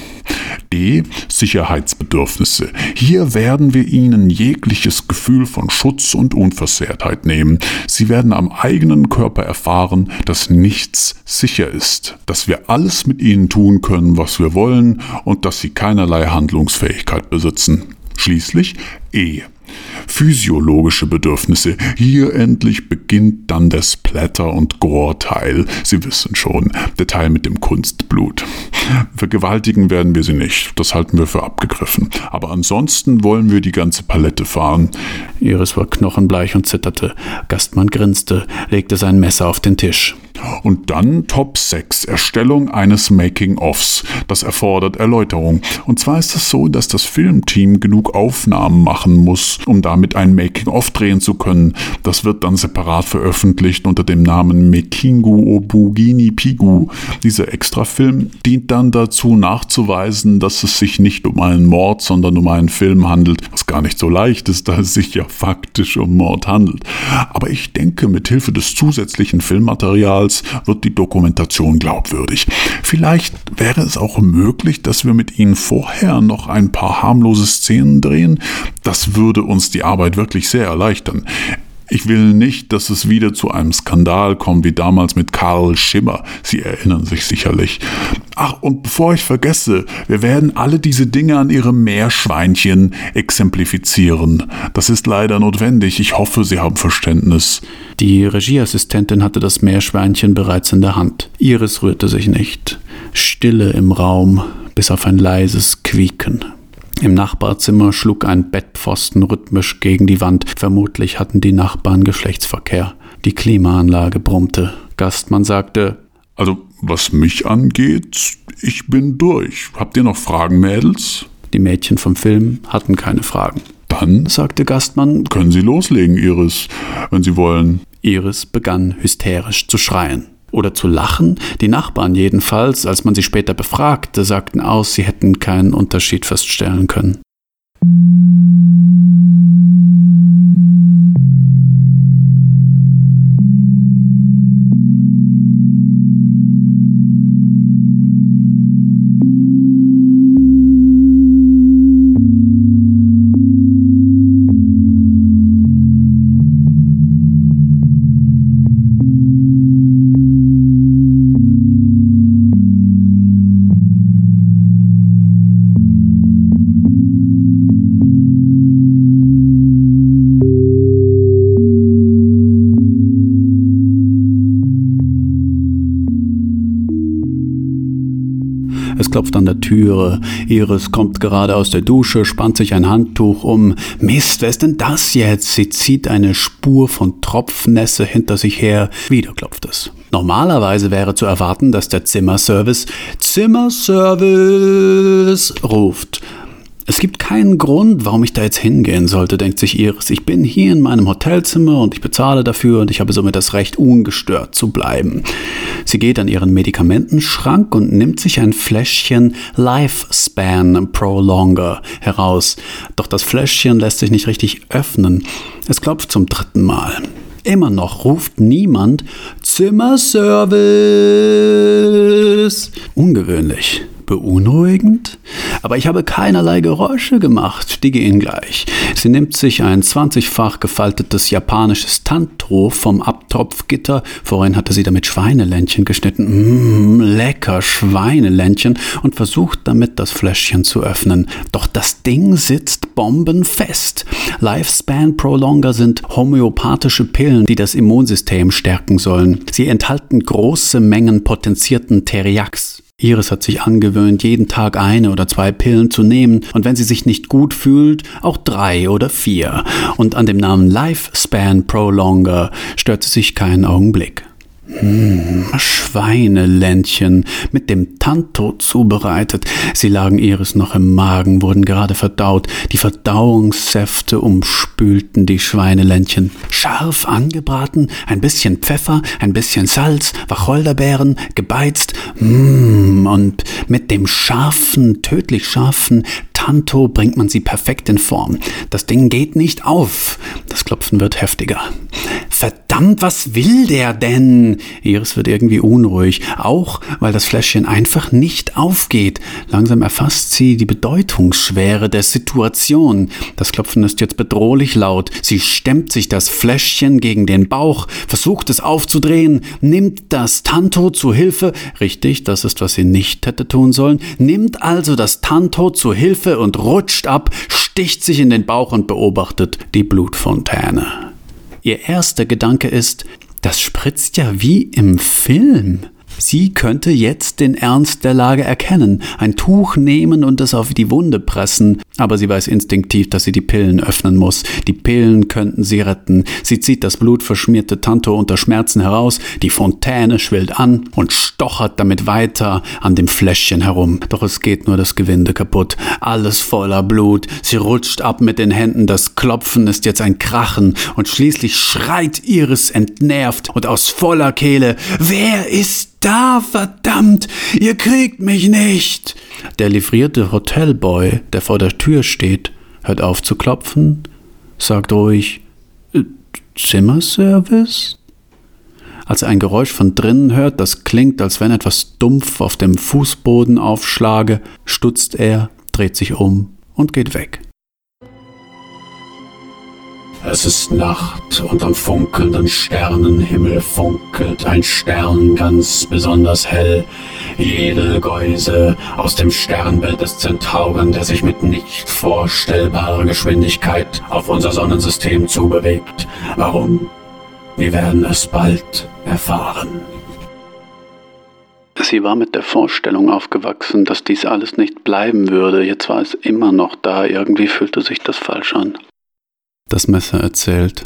D. Sicherheitsbedürfnisse. Hier werden wir Ihnen jegliches Gefühl von Schutz und Unversehrtheit nehmen. Sie werden am eigenen Körper erfahren, dass nichts sicher ist, dass wir alles mit Ihnen tun können, was wir wollen und dass Sie keinerlei Handlungsfähigkeit besitzen. Schließlich E. Physiologische Bedürfnisse. Hier endlich beginnt dann der Splatter- und Gore-Teil. Sie wissen schon, der Teil mit dem Kunstblut. Vergewaltigen werden wir sie nicht, das halten wir für abgegriffen. Aber ansonsten wollen wir die ganze Palette fahren. Iris war knochenbleich und zitterte. Gastmann grinste, legte sein Messer auf den Tisch. Und dann Top 6, Erstellung eines Making-ofs. Das erfordert Erläuterung. Und zwar ist es so, dass das Filmteam genug Aufnahmen machen muss, um damit ein Making-of drehen zu können. Das wird dann separat veröffentlicht unter dem Namen Mekingu Obugini Pigu. Dieser Extrafilm dient dann dazu nachzuweisen, dass es sich nicht um einen Mord, sondern um einen Film handelt, was gar nicht so leicht ist, da es sich ja faktisch um Mord handelt. Aber ich denke, mit Hilfe des zusätzlichen Filmmaterials wird die Dokumentation glaubwürdig. Vielleicht wäre es auch möglich, dass wir mit Ihnen vorher noch ein paar harmlose Szenen drehen. Das würde uns die Arbeit wirklich sehr erleichtern. Ich will nicht, dass es wieder zu einem Skandal kommt wie damals mit Karl Schimmer. Sie erinnern sich sicherlich. Ach, und bevor ich vergesse, wir werden alle diese Dinge an Ihrem Meerschweinchen exemplifizieren. Das ist leider notwendig. Ich hoffe, Sie haben Verständnis. Die Regieassistentin hatte das Meerschweinchen bereits in der Hand. Iris rührte sich nicht. Stille im Raum, bis auf ein leises Quieken. Im Nachbarzimmer schlug ein Bettpfosten rhythmisch gegen die Wand. Vermutlich hatten die Nachbarn Geschlechtsverkehr. Die Klimaanlage brummte. Gastmann sagte: Also, was mich angeht, ich bin durch. Habt ihr noch Fragen, Mädels? Die Mädchen vom Film hatten keine Fragen. Dann, sagte Gastmann, können Sie loslegen, Iris, wenn Sie wollen. Iris begann hysterisch zu schreien oder zu lachen. Die Nachbarn jedenfalls, als man sie später befragte, sagten aus, sie hätten keinen Unterschied feststellen können. Klopft an der Türe. Iris kommt gerade aus der Dusche, spannt sich ein Handtuch um. Mist, wer ist denn das jetzt? Sie zieht eine Spur von Tropfnässe hinter sich her. Wieder klopft es. Normalerweise wäre zu erwarten, dass der Zimmerservice Zimmerservice ruft. Es gibt keinen Grund, warum ich da jetzt hingehen sollte, denkt sich Iris. Ich bin hier in meinem Hotelzimmer und ich bezahle dafür und ich habe somit das Recht, ungestört zu bleiben. Sie geht an ihren Medikamentenschrank und nimmt sich ein Fläschchen Lifespan Prolonger heraus. Doch das Fläschchen lässt sich nicht richtig öffnen. Es klopft zum dritten Mal. Immer noch ruft niemand Zimmerservice. Ungewöhnlich beunruhigend, aber ich habe keinerlei Geräusche gemacht, die gehen gleich. Sie nimmt sich ein 20-fach gefaltetes japanisches Tanto vom Abtropfgitter, vorhin hatte sie damit Schweineländchen geschnitten, mmh, lecker Schweineländchen, und versucht damit das Fläschchen zu öffnen. Doch das Ding sitzt bombenfest. Lifespan Prolonger sind homöopathische Pillen, die das Immunsystem stärken sollen. Sie enthalten große Mengen potenzierten Teriax. Iris hat sich angewöhnt, jeden Tag eine oder zwei Pillen zu nehmen und wenn sie sich nicht gut fühlt, auch drei oder vier. Und an dem Namen Lifespan Prolonger stört sie sich keinen Augenblick. Hm, Schweineländchen mit dem Tanto zubereitet. Sie lagen Iris noch im Magen, wurden gerade verdaut. Die Verdauungssäfte umspülten die Schweineländchen. Scharf angebraten, ein bisschen Pfeffer, ein bisschen Salz, Wacholderbeeren, gebeizt. Mmh, und mit dem scharfen, tödlich scharfen Tanto bringt man sie perfekt in Form. Das Ding geht nicht auf. Das Klopfen wird heftiger. Verdammt, was will der denn? Iris wird irgendwie unruhig, auch weil das Fläschchen einfach nicht aufgeht. Langsam erfasst sie die Bedeutungsschwere der Situation. Das Klopfen ist jetzt bedrohlich laut. Sie stemmt sich das Fläschchen gegen den Bauch, versucht es aufzudrehen, nimmt das Tanto zu Hilfe. Richtig, das ist, was sie nicht hätte tun sollen. Nimmt also das Tanto zu Hilfe und rutscht ab, sticht sich in den Bauch und beobachtet die Blutfontäne. Ihr erster Gedanke ist, das spritzt ja wie im Film. Sie könnte jetzt den Ernst der Lage erkennen, ein Tuch nehmen und es auf die Wunde pressen, aber sie weiß instinktiv, dass sie die Pillen öffnen muss. Die Pillen könnten sie retten. Sie zieht das blutverschmierte Tanto unter Schmerzen heraus, die Fontäne schwillt an und stochert damit weiter an dem Fläschchen herum. Doch es geht nur das Gewinde kaputt. Alles voller Blut. Sie rutscht ab mit den Händen, das Klopfen ist jetzt ein Krachen und schließlich schreit Iris entnervt und aus voller Kehle, wer ist da, verdammt, ihr kriegt mich nicht. Der livrierte Hotelboy, der vor der Tür steht, hört auf zu klopfen, sagt ruhig äh, Zimmerservice? Als er ein Geräusch von drinnen hört, das klingt, als wenn etwas dumpf auf dem Fußboden aufschlage, stutzt er, dreht sich um und geht weg. Es ist Nacht und am funkelnden Sternenhimmel funkelt ein Stern ganz besonders hell. Jede Geuse aus dem Sternbild des Zentauren, der sich mit nicht vorstellbarer Geschwindigkeit auf unser Sonnensystem zubewegt. Warum? Wir werden es bald erfahren. Sie war mit der Vorstellung aufgewachsen, dass dies alles nicht bleiben würde. Jetzt war es immer noch da. Irgendwie fühlte sich das falsch an das Messer erzählt.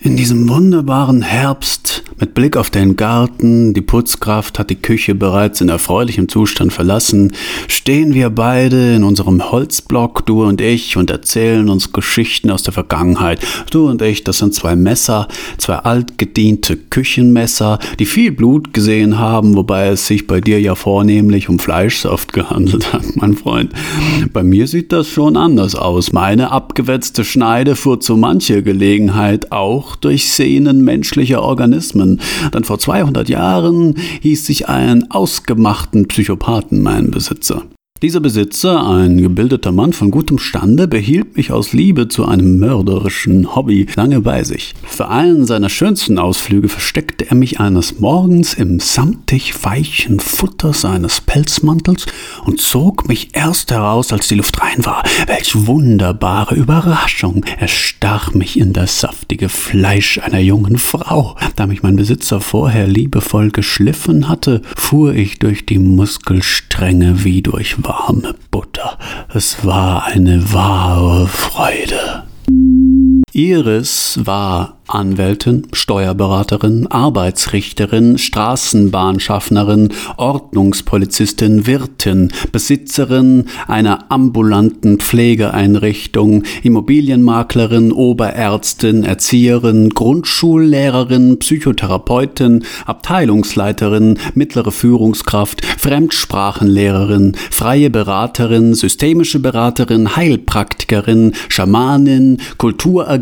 In diesem wunderbaren Herbst, mit Blick auf den Garten, die Putzkraft hat die Küche bereits in erfreulichem Zustand verlassen, stehen wir beide in unserem Holzblock, du und ich, und erzählen uns Geschichten aus der Vergangenheit. Du und ich, das sind zwei Messer, zwei altgediente Küchenmesser, die viel Blut gesehen haben, wobei es sich bei dir ja vornehmlich um Fleischsaft gehandelt hat, mein Freund. Bei mir sieht das schon anders aus. Meine abgewetzte Schneide fuhr zu mancher Gelegenheit auch durch Sehnen menschlicher Organismen. Denn vor 200 Jahren hieß sich einen ausgemachten Psychopathen mein Besitzer. Dieser Besitzer, ein gebildeter Mann von gutem Stande, behielt mich aus Liebe zu einem mörderischen Hobby lange bei sich. Für einen seiner schönsten Ausflüge versteckte er mich eines Morgens im samtig weichen Futter seines Pelzmantels und zog mich erst heraus, als die Luft rein war. Welch wunderbare Überraschung! Er stach mich in das saftige Fleisch einer jungen Frau. Da mich mein Besitzer vorher liebevoll geschliffen hatte, fuhr ich durch die Muskelstränge wie durch warme Butter. Es war eine wahre Freude. Iris war Anwältin, Steuerberaterin, Arbeitsrichterin, Straßenbahnschaffnerin, Ordnungspolizistin, Wirtin, Besitzerin einer ambulanten Pflegeeinrichtung, Immobilienmaklerin, Oberärztin, Erzieherin, Grundschullehrerin, Psychotherapeutin, Abteilungsleiterin, mittlere Führungskraft, Fremdsprachenlehrerin, freie Beraterin, systemische Beraterin, Heilpraktikerin, Schamanin,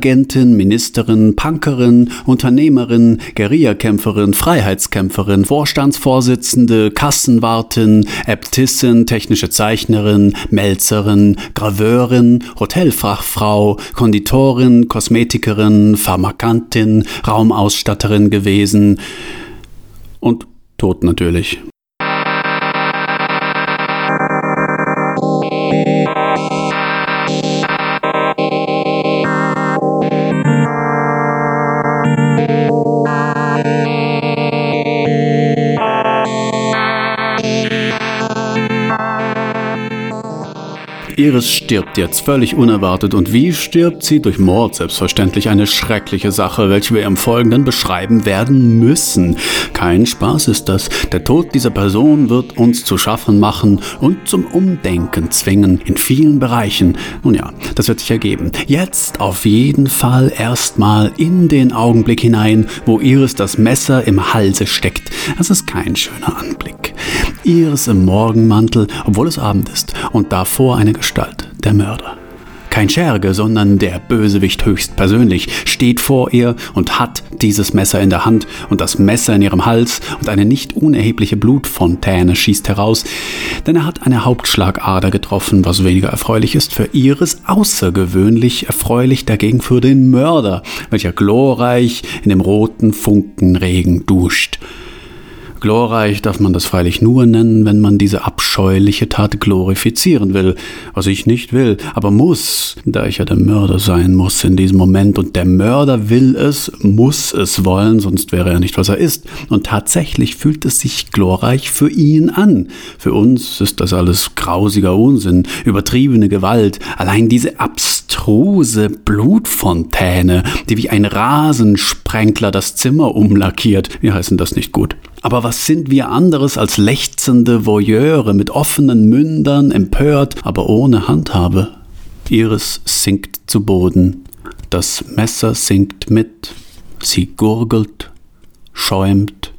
Kulturagentin, Ministerin, Punkerin, Unternehmerin, Guerillakämpferin, Freiheitskämpferin, Vorstandsvorsitzende, Kassenwartin, Äbtissin, technische Zeichnerin, Melzerin, Graveurin, Hotelfachfrau, Konditorin, Kosmetikerin, Pharmakantin, Raumausstatterin gewesen und tot natürlich. Iris stirbt jetzt völlig unerwartet und wie stirbt sie? Durch Mord selbstverständlich eine schreckliche Sache, welche wir im Folgenden beschreiben werden müssen. Kein Spaß ist das. Der Tod dieser Person wird uns zu schaffen machen und zum Umdenken zwingen in vielen Bereichen. Nun ja, das wird sich ergeben. Jetzt auf jeden Fall erstmal in den Augenblick hinein, wo Iris das Messer im Halse steckt. Das ist kein schöner Anblick. Iris im Morgenmantel, obwohl es Abend ist, und davor eine Gestalt, der Mörder. Kein Scherge, sondern der Bösewicht höchstpersönlich steht vor ihr und hat dieses Messer in der Hand und das Messer in ihrem Hals und eine nicht unerhebliche Blutfontäne schießt heraus, denn er hat eine Hauptschlagader getroffen, was weniger erfreulich ist für Iris, außergewöhnlich erfreulich dagegen für den Mörder, welcher glorreich in dem roten Funkenregen duscht. Glorreich darf man das freilich nur nennen, wenn man diese abscheuliche Tat glorifizieren will, was ich nicht will, aber muss, da ich ja der Mörder sein muss in diesem Moment und der Mörder will es, muss es wollen, sonst wäre er nicht, was er ist. Und tatsächlich fühlt es sich glorreich für ihn an. Für uns ist das alles grausiger Unsinn, übertriebene Gewalt, allein diese abstruse Blutfontäne, die wie ein Rasensprenkler das Zimmer umlackiert. Wir heißen das nicht gut. Aber was sind wir anderes als lechzende Voyeure mit offenen Mündern, empört, aber ohne Handhabe? Iris sinkt zu Boden. Das Messer sinkt mit. Sie gurgelt, schäumt.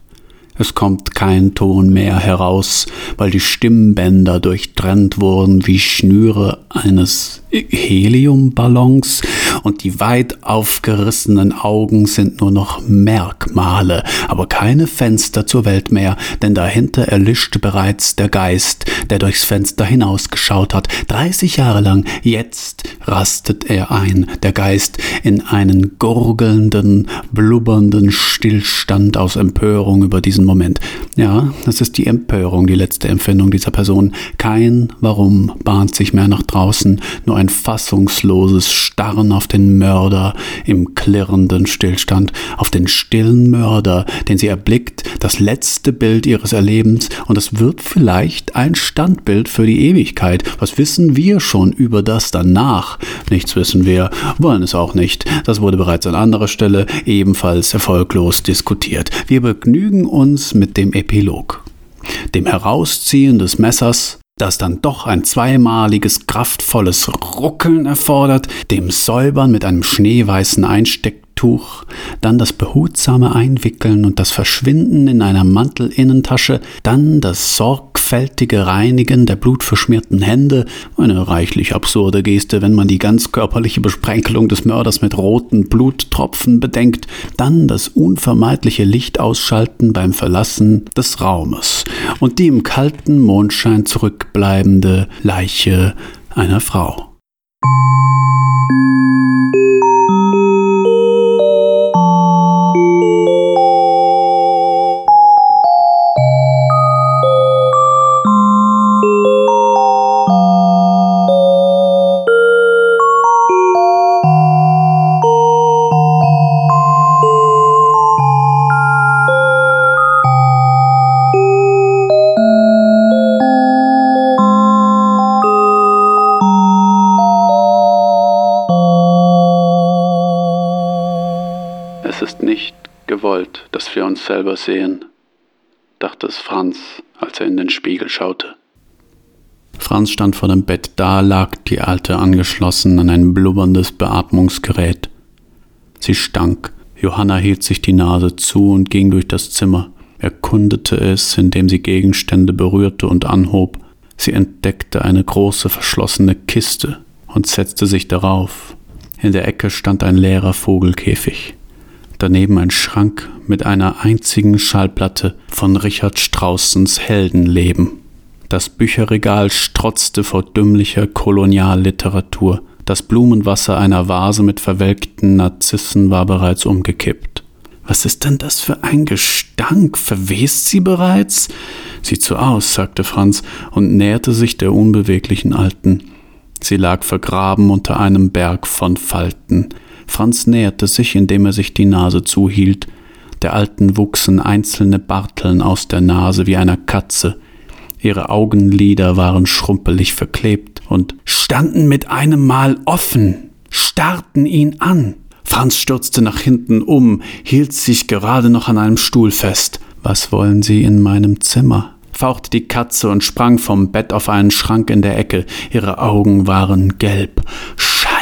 Es kommt kein Ton mehr heraus, weil die Stimmbänder durchtrennt wurden wie Schnüre eines Heliumballons und die weit aufgerissenen Augen sind nur noch Merkmale, aber keine Fenster zur Welt mehr, denn dahinter erlischt bereits der Geist, der durchs Fenster hinausgeschaut hat. 30 Jahre lang, jetzt rastet er ein, der Geist, in einen gurgelnden, blubbernden Stillstand aus Empörung über diesen Moment. Ja, das ist die Empörung, die letzte Empfindung dieser Person. Kein Warum bahnt sich mehr nach draußen, nur ein fassungsloses Starren auf den Mörder im klirrenden Stillstand, auf den stillen Mörder, den sie erblickt, das letzte Bild ihres Erlebens, und es wird vielleicht ein Standbild für die Ewigkeit. Was wissen wir schon über das danach? Nichts wissen wir, wollen es auch nicht. Das wurde bereits an anderer Stelle ebenfalls erfolglos diskutiert. Wir begnügen uns mit dem Epilog. Dem Herausziehen des Messers das dann doch ein zweimaliges kraftvolles Ruckeln erfordert, dem Säubern mit einem schneeweißen Einstecktuch, dann das behutsame Einwickeln und das Verschwinden in einer Mantelinnentasche, dann das sorgfältige Reinigen der blutverschmierten Hände, eine reichlich absurde Geste, wenn man die ganz körperliche Besprenkelung des Mörders mit roten Bluttropfen bedenkt, dann das unvermeidliche Licht ausschalten beim Verlassen des Raumes und die im kalten Mondschein zurückbleibende Leiche einer Frau. Dass wir uns selber sehen, dachte es Franz, als er in den Spiegel schaute. Franz stand vor dem Bett, da lag die Alte angeschlossen an ein blubberndes Beatmungsgerät. Sie stank. Johanna hielt sich die Nase zu und ging durch das Zimmer, erkundete es, indem sie Gegenstände berührte und anhob. Sie entdeckte eine große verschlossene Kiste und setzte sich darauf. In der Ecke stand ein leerer Vogelkäfig daneben ein Schrank mit einer einzigen Schallplatte von Richard Straussens Heldenleben. Das Bücherregal strotzte vor dümmlicher Kolonialliteratur. Das Blumenwasser einer Vase mit verwelkten Narzissen war bereits umgekippt. Was ist denn das für ein Gestank? Verwest sie bereits? Sieht so aus, sagte Franz und näherte sich der unbeweglichen Alten. Sie lag vergraben unter einem Berg von Falten. Franz näherte sich, indem er sich die Nase zuhielt. Der Alten wuchsen einzelne Barteln aus der Nase wie einer Katze. Ihre Augenlider waren schrumpelig verklebt und standen mit einem Mal offen, starrten ihn an. Franz stürzte nach hinten um, hielt sich gerade noch an einem Stuhl fest. Was wollen Sie in meinem Zimmer? fauchte die Katze und sprang vom Bett auf einen Schrank in der Ecke. Ihre Augen waren gelb.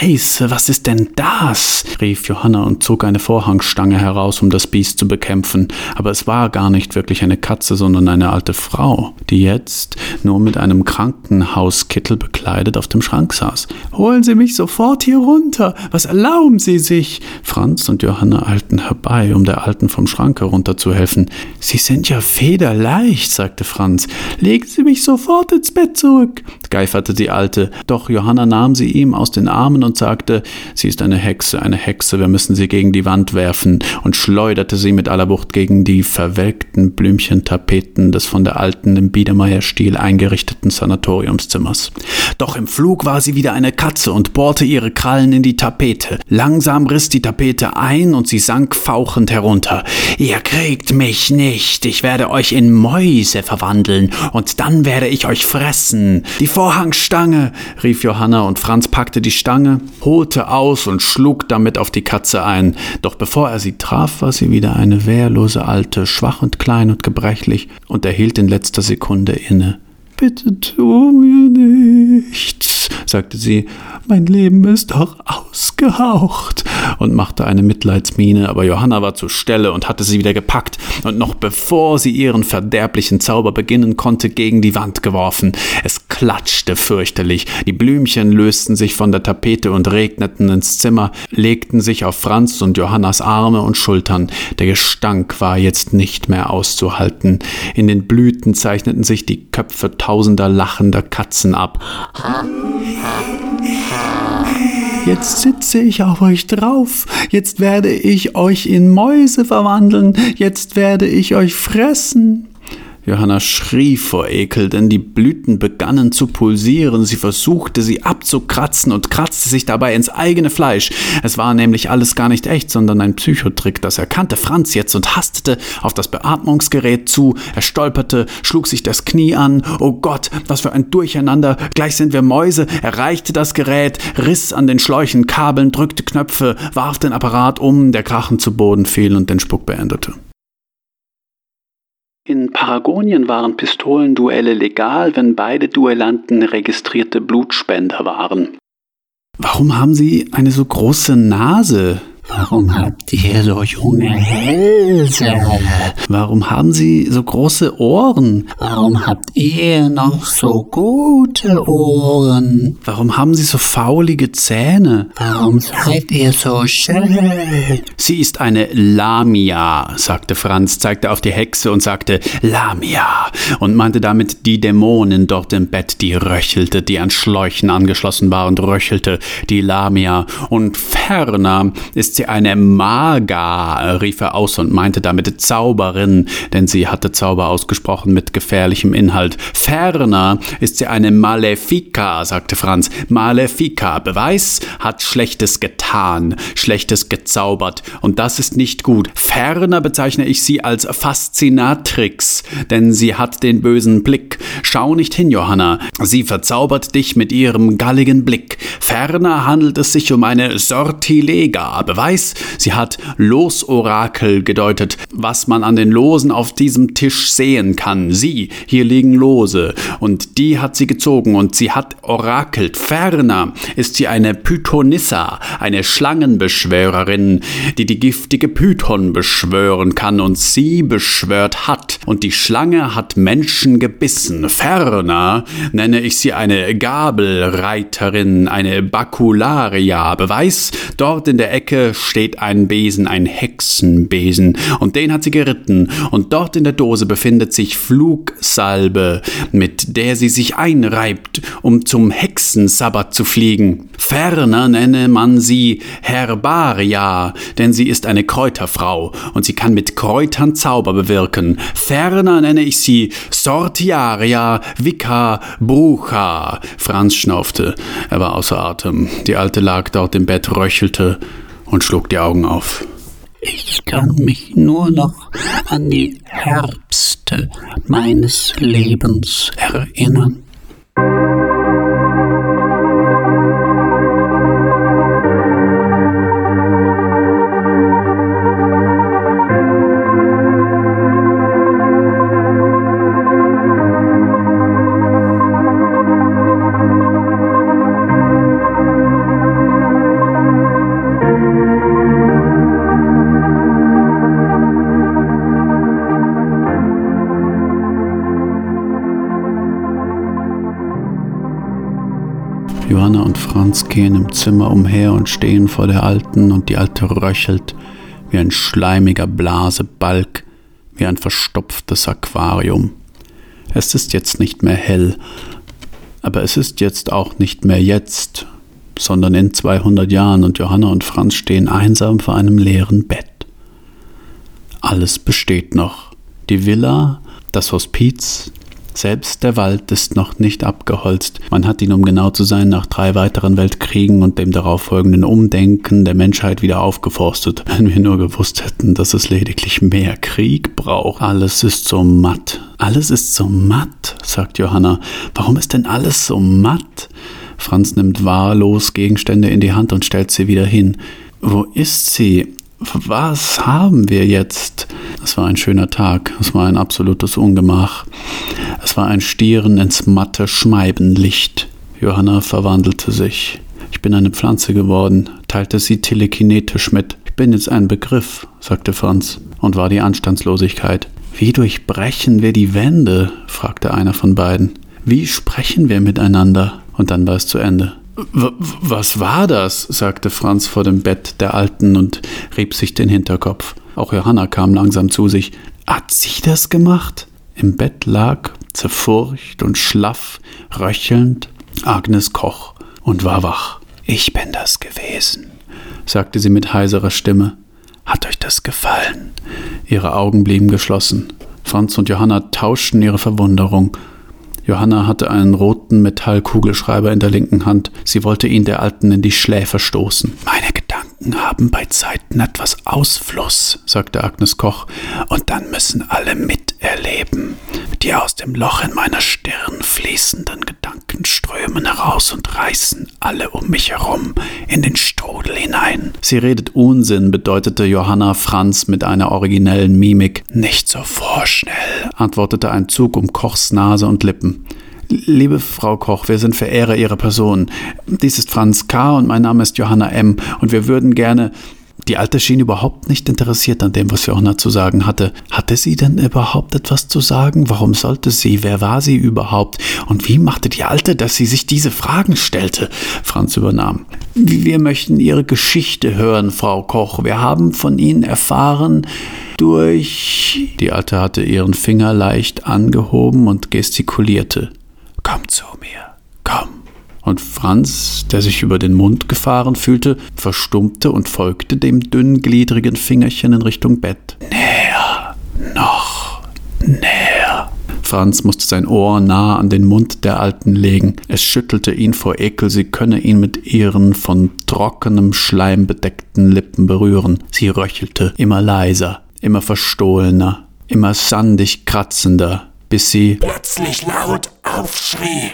Scheiße, was ist denn das? rief Johanna und zog eine Vorhangstange heraus, um das Biest zu bekämpfen. Aber es war gar nicht wirklich eine Katze, sondern eine alte Frau, die jetzt nur mit einem Krankenhauskittel bekleidet auf dem Schrank saß. Holen Sie mich sofort hier runter! Was erlauben Sie sich? Franz und Johanna eilten herbei, um der Alten vom Schrank herunterzuhelfen. Sie sind ja federleicht, sagte Franz. Legen Sie mich sofort ins Bett zurück, geiferte die Alte. Doch Johanna nahm sie ihm aus den Armen und und sagte, sie ist eine Hexe, eine Hexe, wir müssen sie gegen die Wand werfen, und schleuderte sie mit aller Wucht gegen die verwelkten Blümchentapeten des von der alten im Biedermeier-Stil eingerichteten Sanatoriumszimmers. Doch im Flug war sie wieder eine Katze und bohrte ihre Krallen in die Tapete. Langsam riss die Tapete ein und sie sank fauchend herunter. Ihr kriegt mich nicht, ich werde euch in Mäuse verwandeln, und dann werde ich euch fressen. Die Vorhangstange, rief Johanna, und Franz packte die Stange, holte aus und schlug damit auf die Katze ein. Doch bevor er sie traf, war sie wieder eine wehrlose Alte, schwach und klein und gebrechlich, und er hielt in letzter Sekunde inne. Bitte tu mir nichts, sagte sie, mein Leben ist doch ausgehaucht und machte eine Mitleidsmiene, aber Johanna war zur Stelle und hatte sie wieder gepackt und noch bevor sie ihren verderblichen Zauber beginnen konnte, gegen die Wand geworfen. Es klatschte fürchterlich, die Blümchen lösten sich von der Tapete und regneten ins Zimmer, legten sich auf Franz und Johannas Arme und Schultern. Der Gestank war jetzt nicht mehr auszuhalten. In den Blüten zeichneten sich die Köpfe tausender lachender Katzen ab. Jetzt sitze ich auf euch drauf, jetzt werde ich euch in Mäuse verwandeln, jetzt werde ich euch fressen. Johanna schrie vor Ekel, denn die Blüten begannen zu pulsieren. Sie versuchte, sie abzukratzen und kratzte sich dabei ins eigene Fleisch. Es war nämlich alles gar nicht echt, sondern ein Psychotrick. Das erkannte Franz jetzt und hastete auf das Beatmungsgerät zu. Er stolperte, schlug sich das Knie an. Oh Gott, was für ein Durcheinander. Gleich sind wir Mäuse. Er reichte das Gerät, riss an den Schläuchen Kabeln, drückte Knöpfe, warf den Apparat um, der Krachen zu Boden fiel und den Spuck beendete. In Paragonien waren Pistolenduelle legal, wenn beide Duellanten registrierte Blutspender waren. Warum haben Sie eine so große Nase? Warum habt ihr so junge Hälse? Warum haben Sie so große Ohren? Warum habt ihr noch so gute Ohren? Warum haben Sie so faulige Zähne? Warum seid ihr so schön? Sie ist eine Lamia, sagte Franz, zeigte auf die Hexe und sagte Lamia und meinte damit die Dämonin dort im Bett, die röchelte, die an Schläuchen angeschlossen war und röchelte, die Lamia. Und ferner ist sie eine Maga, rief er aus und meinte damit Zauberin, denn sie hatte Zauber ausgesprochen mit gefährlichem Inhalt. Ferner ist sie eine Malefica, sagte Franz. Malefica, Beweis, hat Schlechtes getan, Schlechtes gezaubert, und das ist nicht gut. Ferner bezeichne ich sie als Faszinatrix, denn sie hat den bösen Blick. Schau nicht hin, Johanna, sie verzaubert dich mit ihrem galligen Blick. Ferner handelt es sich um eine Sortilega, Beweis, sie hat Losorakel gedeutet, was man an den Losen auf diesem Tisch sehen kann. Sie, hier liegen Lose, und die hat sie gezogen, und sie hat orakelt. Ferner ist sie eine Pythonissa, eine Schlangenbeschwörerin, die die giftige Python beschwören kann, und sie beschwört hat, und die Schlange hat Menschen gebissen. Ferner nenne ich sie eine Gabelreiterin, eine Bakularia. Beweis, dort in der Ecke steht ein Besen, ein Hexenbesen, und den hat sie geritten, und dort in der Dose befindet sich Flugsalbe, mit der sie sich einreibt, um zum Hexensabbat zu fliegen. Ferner nenne man sie Herbaria, denn sie ist eine Kräuterfrau, und sie kann mit Kräutern Zauber bewirken. Ferner nenne ich sie Sortiaria Vika Brucha. Franz schnaufte. Er war außer Atem. Die Alte lag dort im Bett, röchelte und schlug die Augen auf. Ich kann mich nur noch an die Herbste meines Lebens erinnern. Franz gehen im Zimmer umher und stehen vor der Alten, und die Alte röchelt wie ein schleimiger Blasebalg, wie ein verstopftes Aquarium. Es ist jetzt nicht mehr hell, aber es ist jetzt auch nicht mehr jetzt, sondern in 200 Jahren, und Johanna und Franz stehen einsam vor einem leeren Bett. Alles besteht noch. Die Villa, das Hospiz, selbst der Wald ist noch nicht abgeholzt. Man hat ihn, um genau zu sein, nach drei weiteren Weltkriegen und dem darauffolgenden Umdenken der Menschheit wieder aufgeforstet. Wenn wir nur gewusst hätten, dass es lediglich mehr Krieg braucht. Alles ist so matt. Alles ist so matt, sagt Johanna. Warum ist denn alles so matt? Franz nimmt wahllos Gegenstände in die Hand und stellt sie wieder hin. Wo ist sie? Was haben wir jetzt? Es war ein schöner Tag, es war ein absolutes Ungemach. Es war ein Stieren ins matte Scheibenlicht. Johanna verwandelte sich. Ich bin eine Pflanze geworden, teilte sie telekinetisch mit. Ich bin jetzt ein Begriff, sagte Franz, und war die Anstandslosigkeit. Wie durchbrechen wir die Wände? fragte einer von beiden. Wie sprechen wir miteinander? Und dann war es zu Ende. Was war das? sagte Franz vor dem Bett der Alten und rieb sich den Hinterkopf. Auch Johanna kam langsam zu sich. Hat sie das gemacht? Im Bett lag, zerfurcht und schlaff, röchelnd, Agnes Koch und war wach. Ich bin das gewesen, sagte sie mit heiserer Stimme. Hat euch das gefallen? Ihre Augen blieben geschlossen. Franz und Johanna tauschten ihre Verwunderung. Johanna hatte einen roten Metallkugelschreiber in der linken Hand. Sie wollte ihn der Alten in die Schläfe stoßen. Meine Gedanken haben bei Zeiten etwas Ausfluss, sagte Agnes Koch, und dann müssen alle miterleben. Die aus dem Loch in meiner Stirn fließenden Gedanken strömen heraus und reißen alle um mich herum in den Strudel hinein. Sie redet Unsinn, bedeutete Johanna Franz mit einer originellen Mimik. Nicht so vorschnell, antwortete ein Zug um Kochs Nase und Lippen. Liebe Frau Koch, wir sind Verehrer Ihrer Person. Dies ist Franz K. und mein Name ist Johanna M. und wir würden gerne Die Alte schien überhaupt nicht interessiert an dem, was Johanna zu sagen hatte. Hatte sie denn überhaupt etwas zu sagen? Warum sollte sie? Wer war sie überhaupt? Und wie machte die Alte, dass sie sich diese Fragen stellte? Franz übernahm. Wir möchten Ihre Geschichte hören, Frau Koch. Wir haben von Ihnen erfahren durch. Die Alte hatte ihren Finger leicht angehoben und gestikulierte. Komm zu mir. Komm. Und Franz, der sich über den Mund gefahren fühlte, verstummte und folgte dem dünngliedrigen Fingerchen in Richtung Bett. Näher, noch näher. Franz musste sein Ohr nah an den Mund der Alten legen. Es schüttelte ihn vor Ekel, sie könne ihn mit ihren von trockenem Schleim bedeckten Lippen berühren. Sie röchelte, immer leiser, immer verstohlener, immer sandig kratzender, bis sie plötzlich laut aufschrie.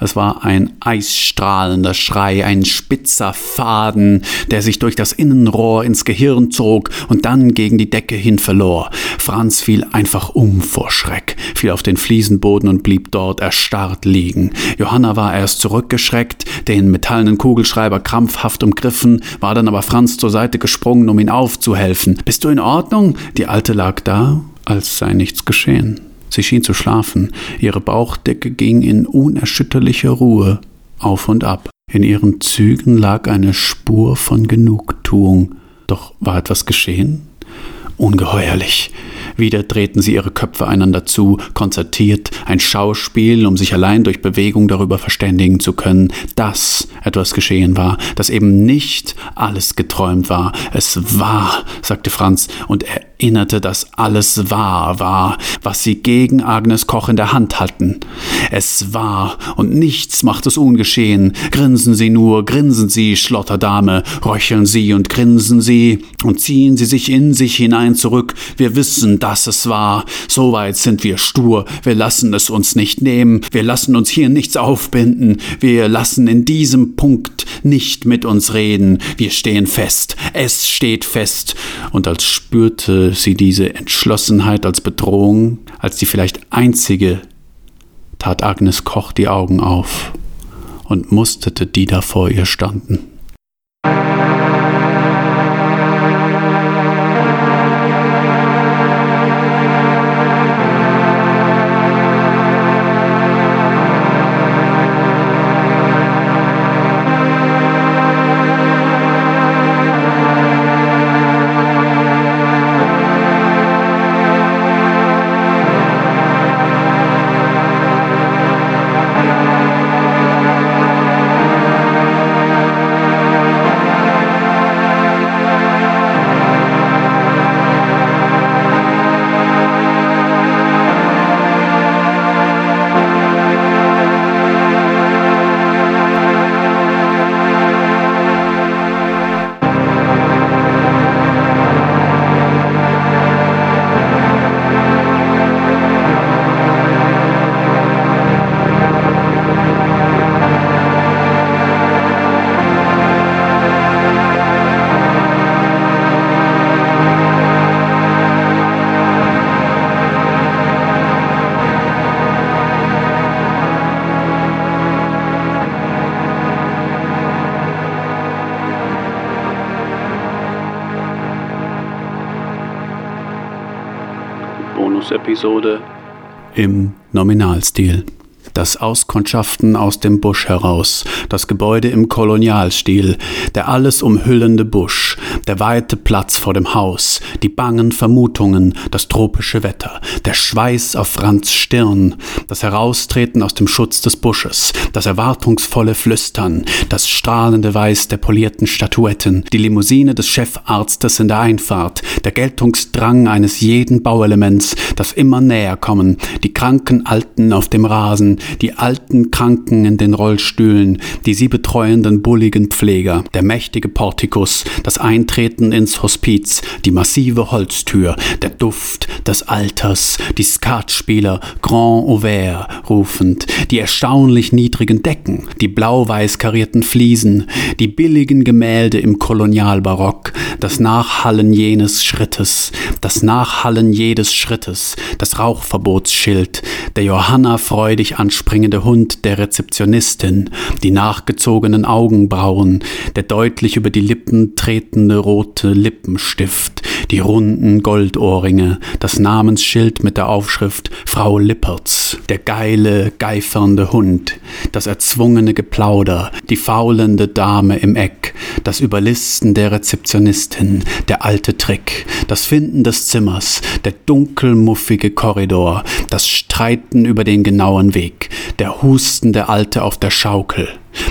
Es war ein eisstrahlender Schrei, ein spitzer Faden, der sich durch das Innenrohr ins Gehirn zog und dann gegen die Decke hin verlor. Franz fiel einfach um vor Schreck, fiel auf den Fliesenboden und blieb dort erstarrt liegen. Johanna war erst zurückgeschreckt, den metallenen Kugelschreiber krampfhaft umgriffen, war dann aber Franz zur Seite gesprungen, um ihn aufzuhelfen. Bist du in Ordnung? Die Alte lag da, als sei nichts geschehen. Sie schien zu schlafen, ihre Bauchdecke ging in unerschütterlicher Ruhe auf und ab. In ihren Zügen lag eine Spur von Genugtuung. Doch war etwas geschehen? Ungeheuerlich. Wieder drehten sie ihre Köpfe einander zu, konzertiert, ein Schauspiel, um sich allein durch Bewegung darüber verständigen zu können, dass etwas geschehen war, dass eben nicht alles geträumt war. Es war, sagte Franz und erinnerte, dass alles wahr war, was sie gegen Agnes Koch in der Hand hatten. Es war und nichts macht es ungeschehen. Grinsen Sie nur, grinsen Sie, Schlotterdame, röcheln Sie und grinsen Sie und ziehen Sie sich in sich hinein zurück. Wir wissen, dass es war. Soweit sind wir stur. Wir lassen es uns nicht nehmen. Wir lassen uns hier nichts aufbinden. Wir lassen in diesem Punkt nicht mit uns reden. Wir stehen fest. Es steht fest. Und als spürte sie diese Entschlossenheit als Bedrohung, als die vielleicht einzige, tat Agnes Koch die Augen auf und musterte die da vor ihr standen. Bonus-Episode im Nominalstil. Das Auskundschaften aus dem Busch heraus, das Gebäude im Kolonialstil, der alles umhüllende Busch, der weite Platz vor dem Haus, die bangen Vermutungen, das tropische Wetter, der Schweiß auf Franz Stirn, das Heraustreten aus dem Schutz des Busches, das erwartungsvolle Flüstern, das strahlende Weiß der polierten Statuetten, die Limousine des Chefarztes in der Einfahrt, der Geltungsdrang eines jeden Bauelements, das immer näher kommen, die kranken Alten auf dem Rasen, die alten Kranken in den Rollstühlen, die sie betreuenden bulligen Pfleger, der mächtige Portikus, das Eintreten ins Hospiz, die massive Holztür, der Duft des Alters, die Skatspieler Grand Ouvert rufend, die erstaunlich niedrigen Decken, die blau-weiß karierten Fliesen, die billigen Gemälde im Kolonialbarock, das Nachhallen jenes Schrittes, das Nachhallen jedes Schrittes, das Rauchverbotsschild, der Johanna freudig anschaut springende Hund der Rezeptionistin, die nachgezogenen Augenbrauen, der deutlich über die Lippen tretende rote Lippenstift, die runden Goldohrringe, das Namensschild mit der Aufschrift Frau Lippertz, der geile, geifernde Hund, das erzwungene Geplauder, die faulende Dame im Eck, das Überlisten der Rezeptionistin, der alte Trick, das Finden des Zimmers, der dunkelmuffige Korridor, das Streiten über den genauen Weg, der hustende Alte auf der Schaukel,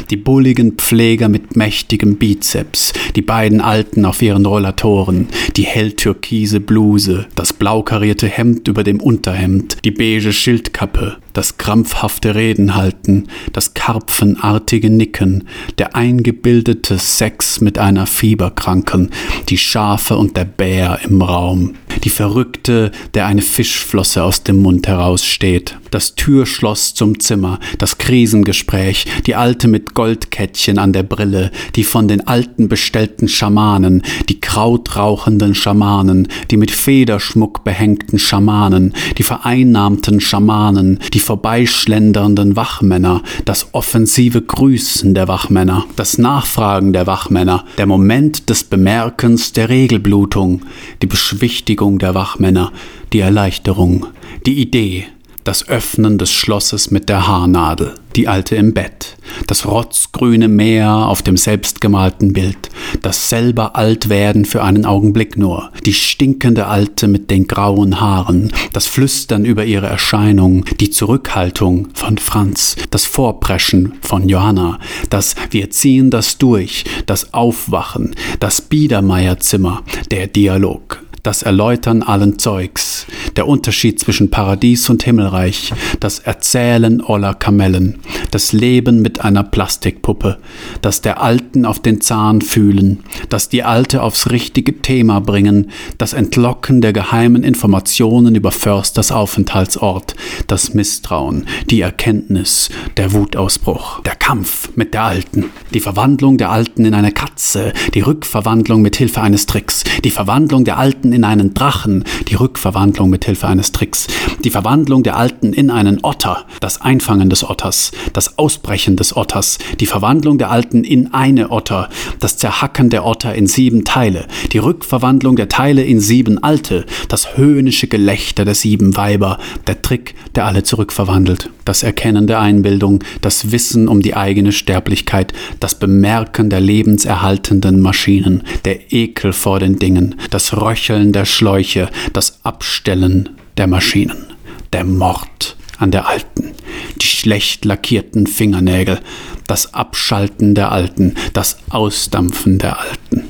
die bulligen Pfleger mit mächtigem Bizeps, die beiden Alten auf ihren Rollatoren, die helltürkise Bluse, das blaukarierte Hemd über dem Unterhemd, die beige Schildkappe, das krampfhafte Reden halten, das karpfenartige Nicken, der eingebildete Sex mit einer Fieberkranken, die Schafe und der Bär im Raum, die Verrückte, der eine Fischflosse aus dem Mund heraussteht, das Türschloss zum Zimmer, das Krisengespräch, die Alte mit Goldkettchen an der Brille, die von den Alten bestellten Schamanen, die krautrauchenden Schamanen, die mit Federschmuck behängten Schamanen, die vereinnahmten Schamanen, die vorbeischlendernden Wachmänner, das offensive Grüßen der Wachmänner, das Nachfragen der Wachmänner, der Moment des Bemerkens der Regelblutung, die Beschwichtigung der Wachmänner, die Erleichterung, die Idee, das Öffnen des Schlosses mit der Haarnadel, die Alte im Bett, das rotzgrüne Meer auf dem selbstgemalten Bild, das selber Altwerden für einen Augenblick nur, die stinkende Alte mit den grauen Haaren, das Flüstern über ihre Erscheinung, die Zurückhaltung von Franz, das Vorpreschen von Johanna, das Wir ziehen das durch, das Aufwachen, das Biedermeierzimmer, der Dialog, das Erläutern allen Zeugs, der Unterschied zwischen Paradies und Himmelreich, das Erzählen aller Kamellen, das Leben mit einer Plastikpuppe, das der Alten auf den Zahn fühlen, das die Alte aufs richtige Thema bringen, das Entlocken der geheimen Informationen über Försters Aufenthaltsort, das Misstrauen, die Erkenntnis, der Wutausbruch, der Kampf mit der Alten, die Verwandlung der Alten in eine Katze, die Rückverwandlung mit Hilfe eines Tricks, die Verwandlung der Alten in einen Drachen, die Rückverwandlung mit Hilfe eines Tricks, die Verwandlung der Alten in einen Otter, das Einfangen des Otters, das Ausbrechen des Otters, die Verwandlung der Alten in eine Otter, das Zerhacken der Otter in sieben Teile, die Rückverwandlung der Teile in sieben Alte, das höhnische Gelächter der sieben Weiber, der Trick, der alle zurückverwandelt, das Erkennen der Einbildung, das Wissen um die eigene Sterblichkeit, das Bemerken der lebenserhaltenden Maschinen, der Ekel vor den Dingen, das Röcheln der Schläuche, das Abstellen der Maschinen, der Mord an der Alten, die schlecht lackierten Fingernägel, das Abschalten der Alten, das Ausdampfen der Alten.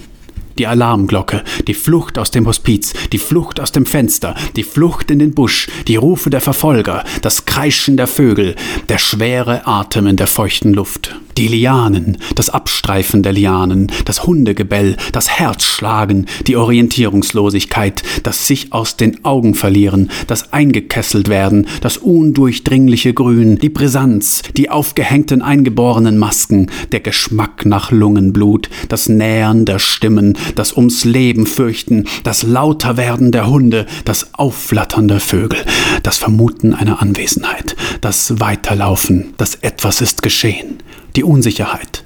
Die Alarmglocke, die Flucht aus dem Hospiz, die Flucht aus dem Fenster, die Flucht in den Busch, die Rufe der Verfolger, das Kreischen der Vögel, der schwere Atem in der feuchten Luft. Die Lianen, das Abstreifen der Lianen, das Hundegebell, das Herzschlagen, die Orientierungslosigkeit, das sich aus den Augen verlieren, das eingekesselt werden, das undurchdringliche Grün, die Brisanz, die aufgehängten eingeborenen Masken, der Geschmack nach Lungenblut, das Nähern der Stimmen, das ums Leben fürchten, das Lauterwerden der Hunde, das Aufflattern der Vögel, das Vermuten einer Anwesenheit, das Weiterlaufen, das etwas ist geschehen die Unsicherheit,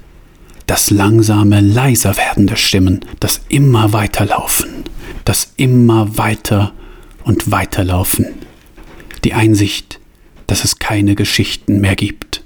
das langsame, leiser werdende Stimmen, das immer weiterlaufen, das immer weiter und weiterlaufen, die Einsicht, dass es keine Geschichten mehr gibt.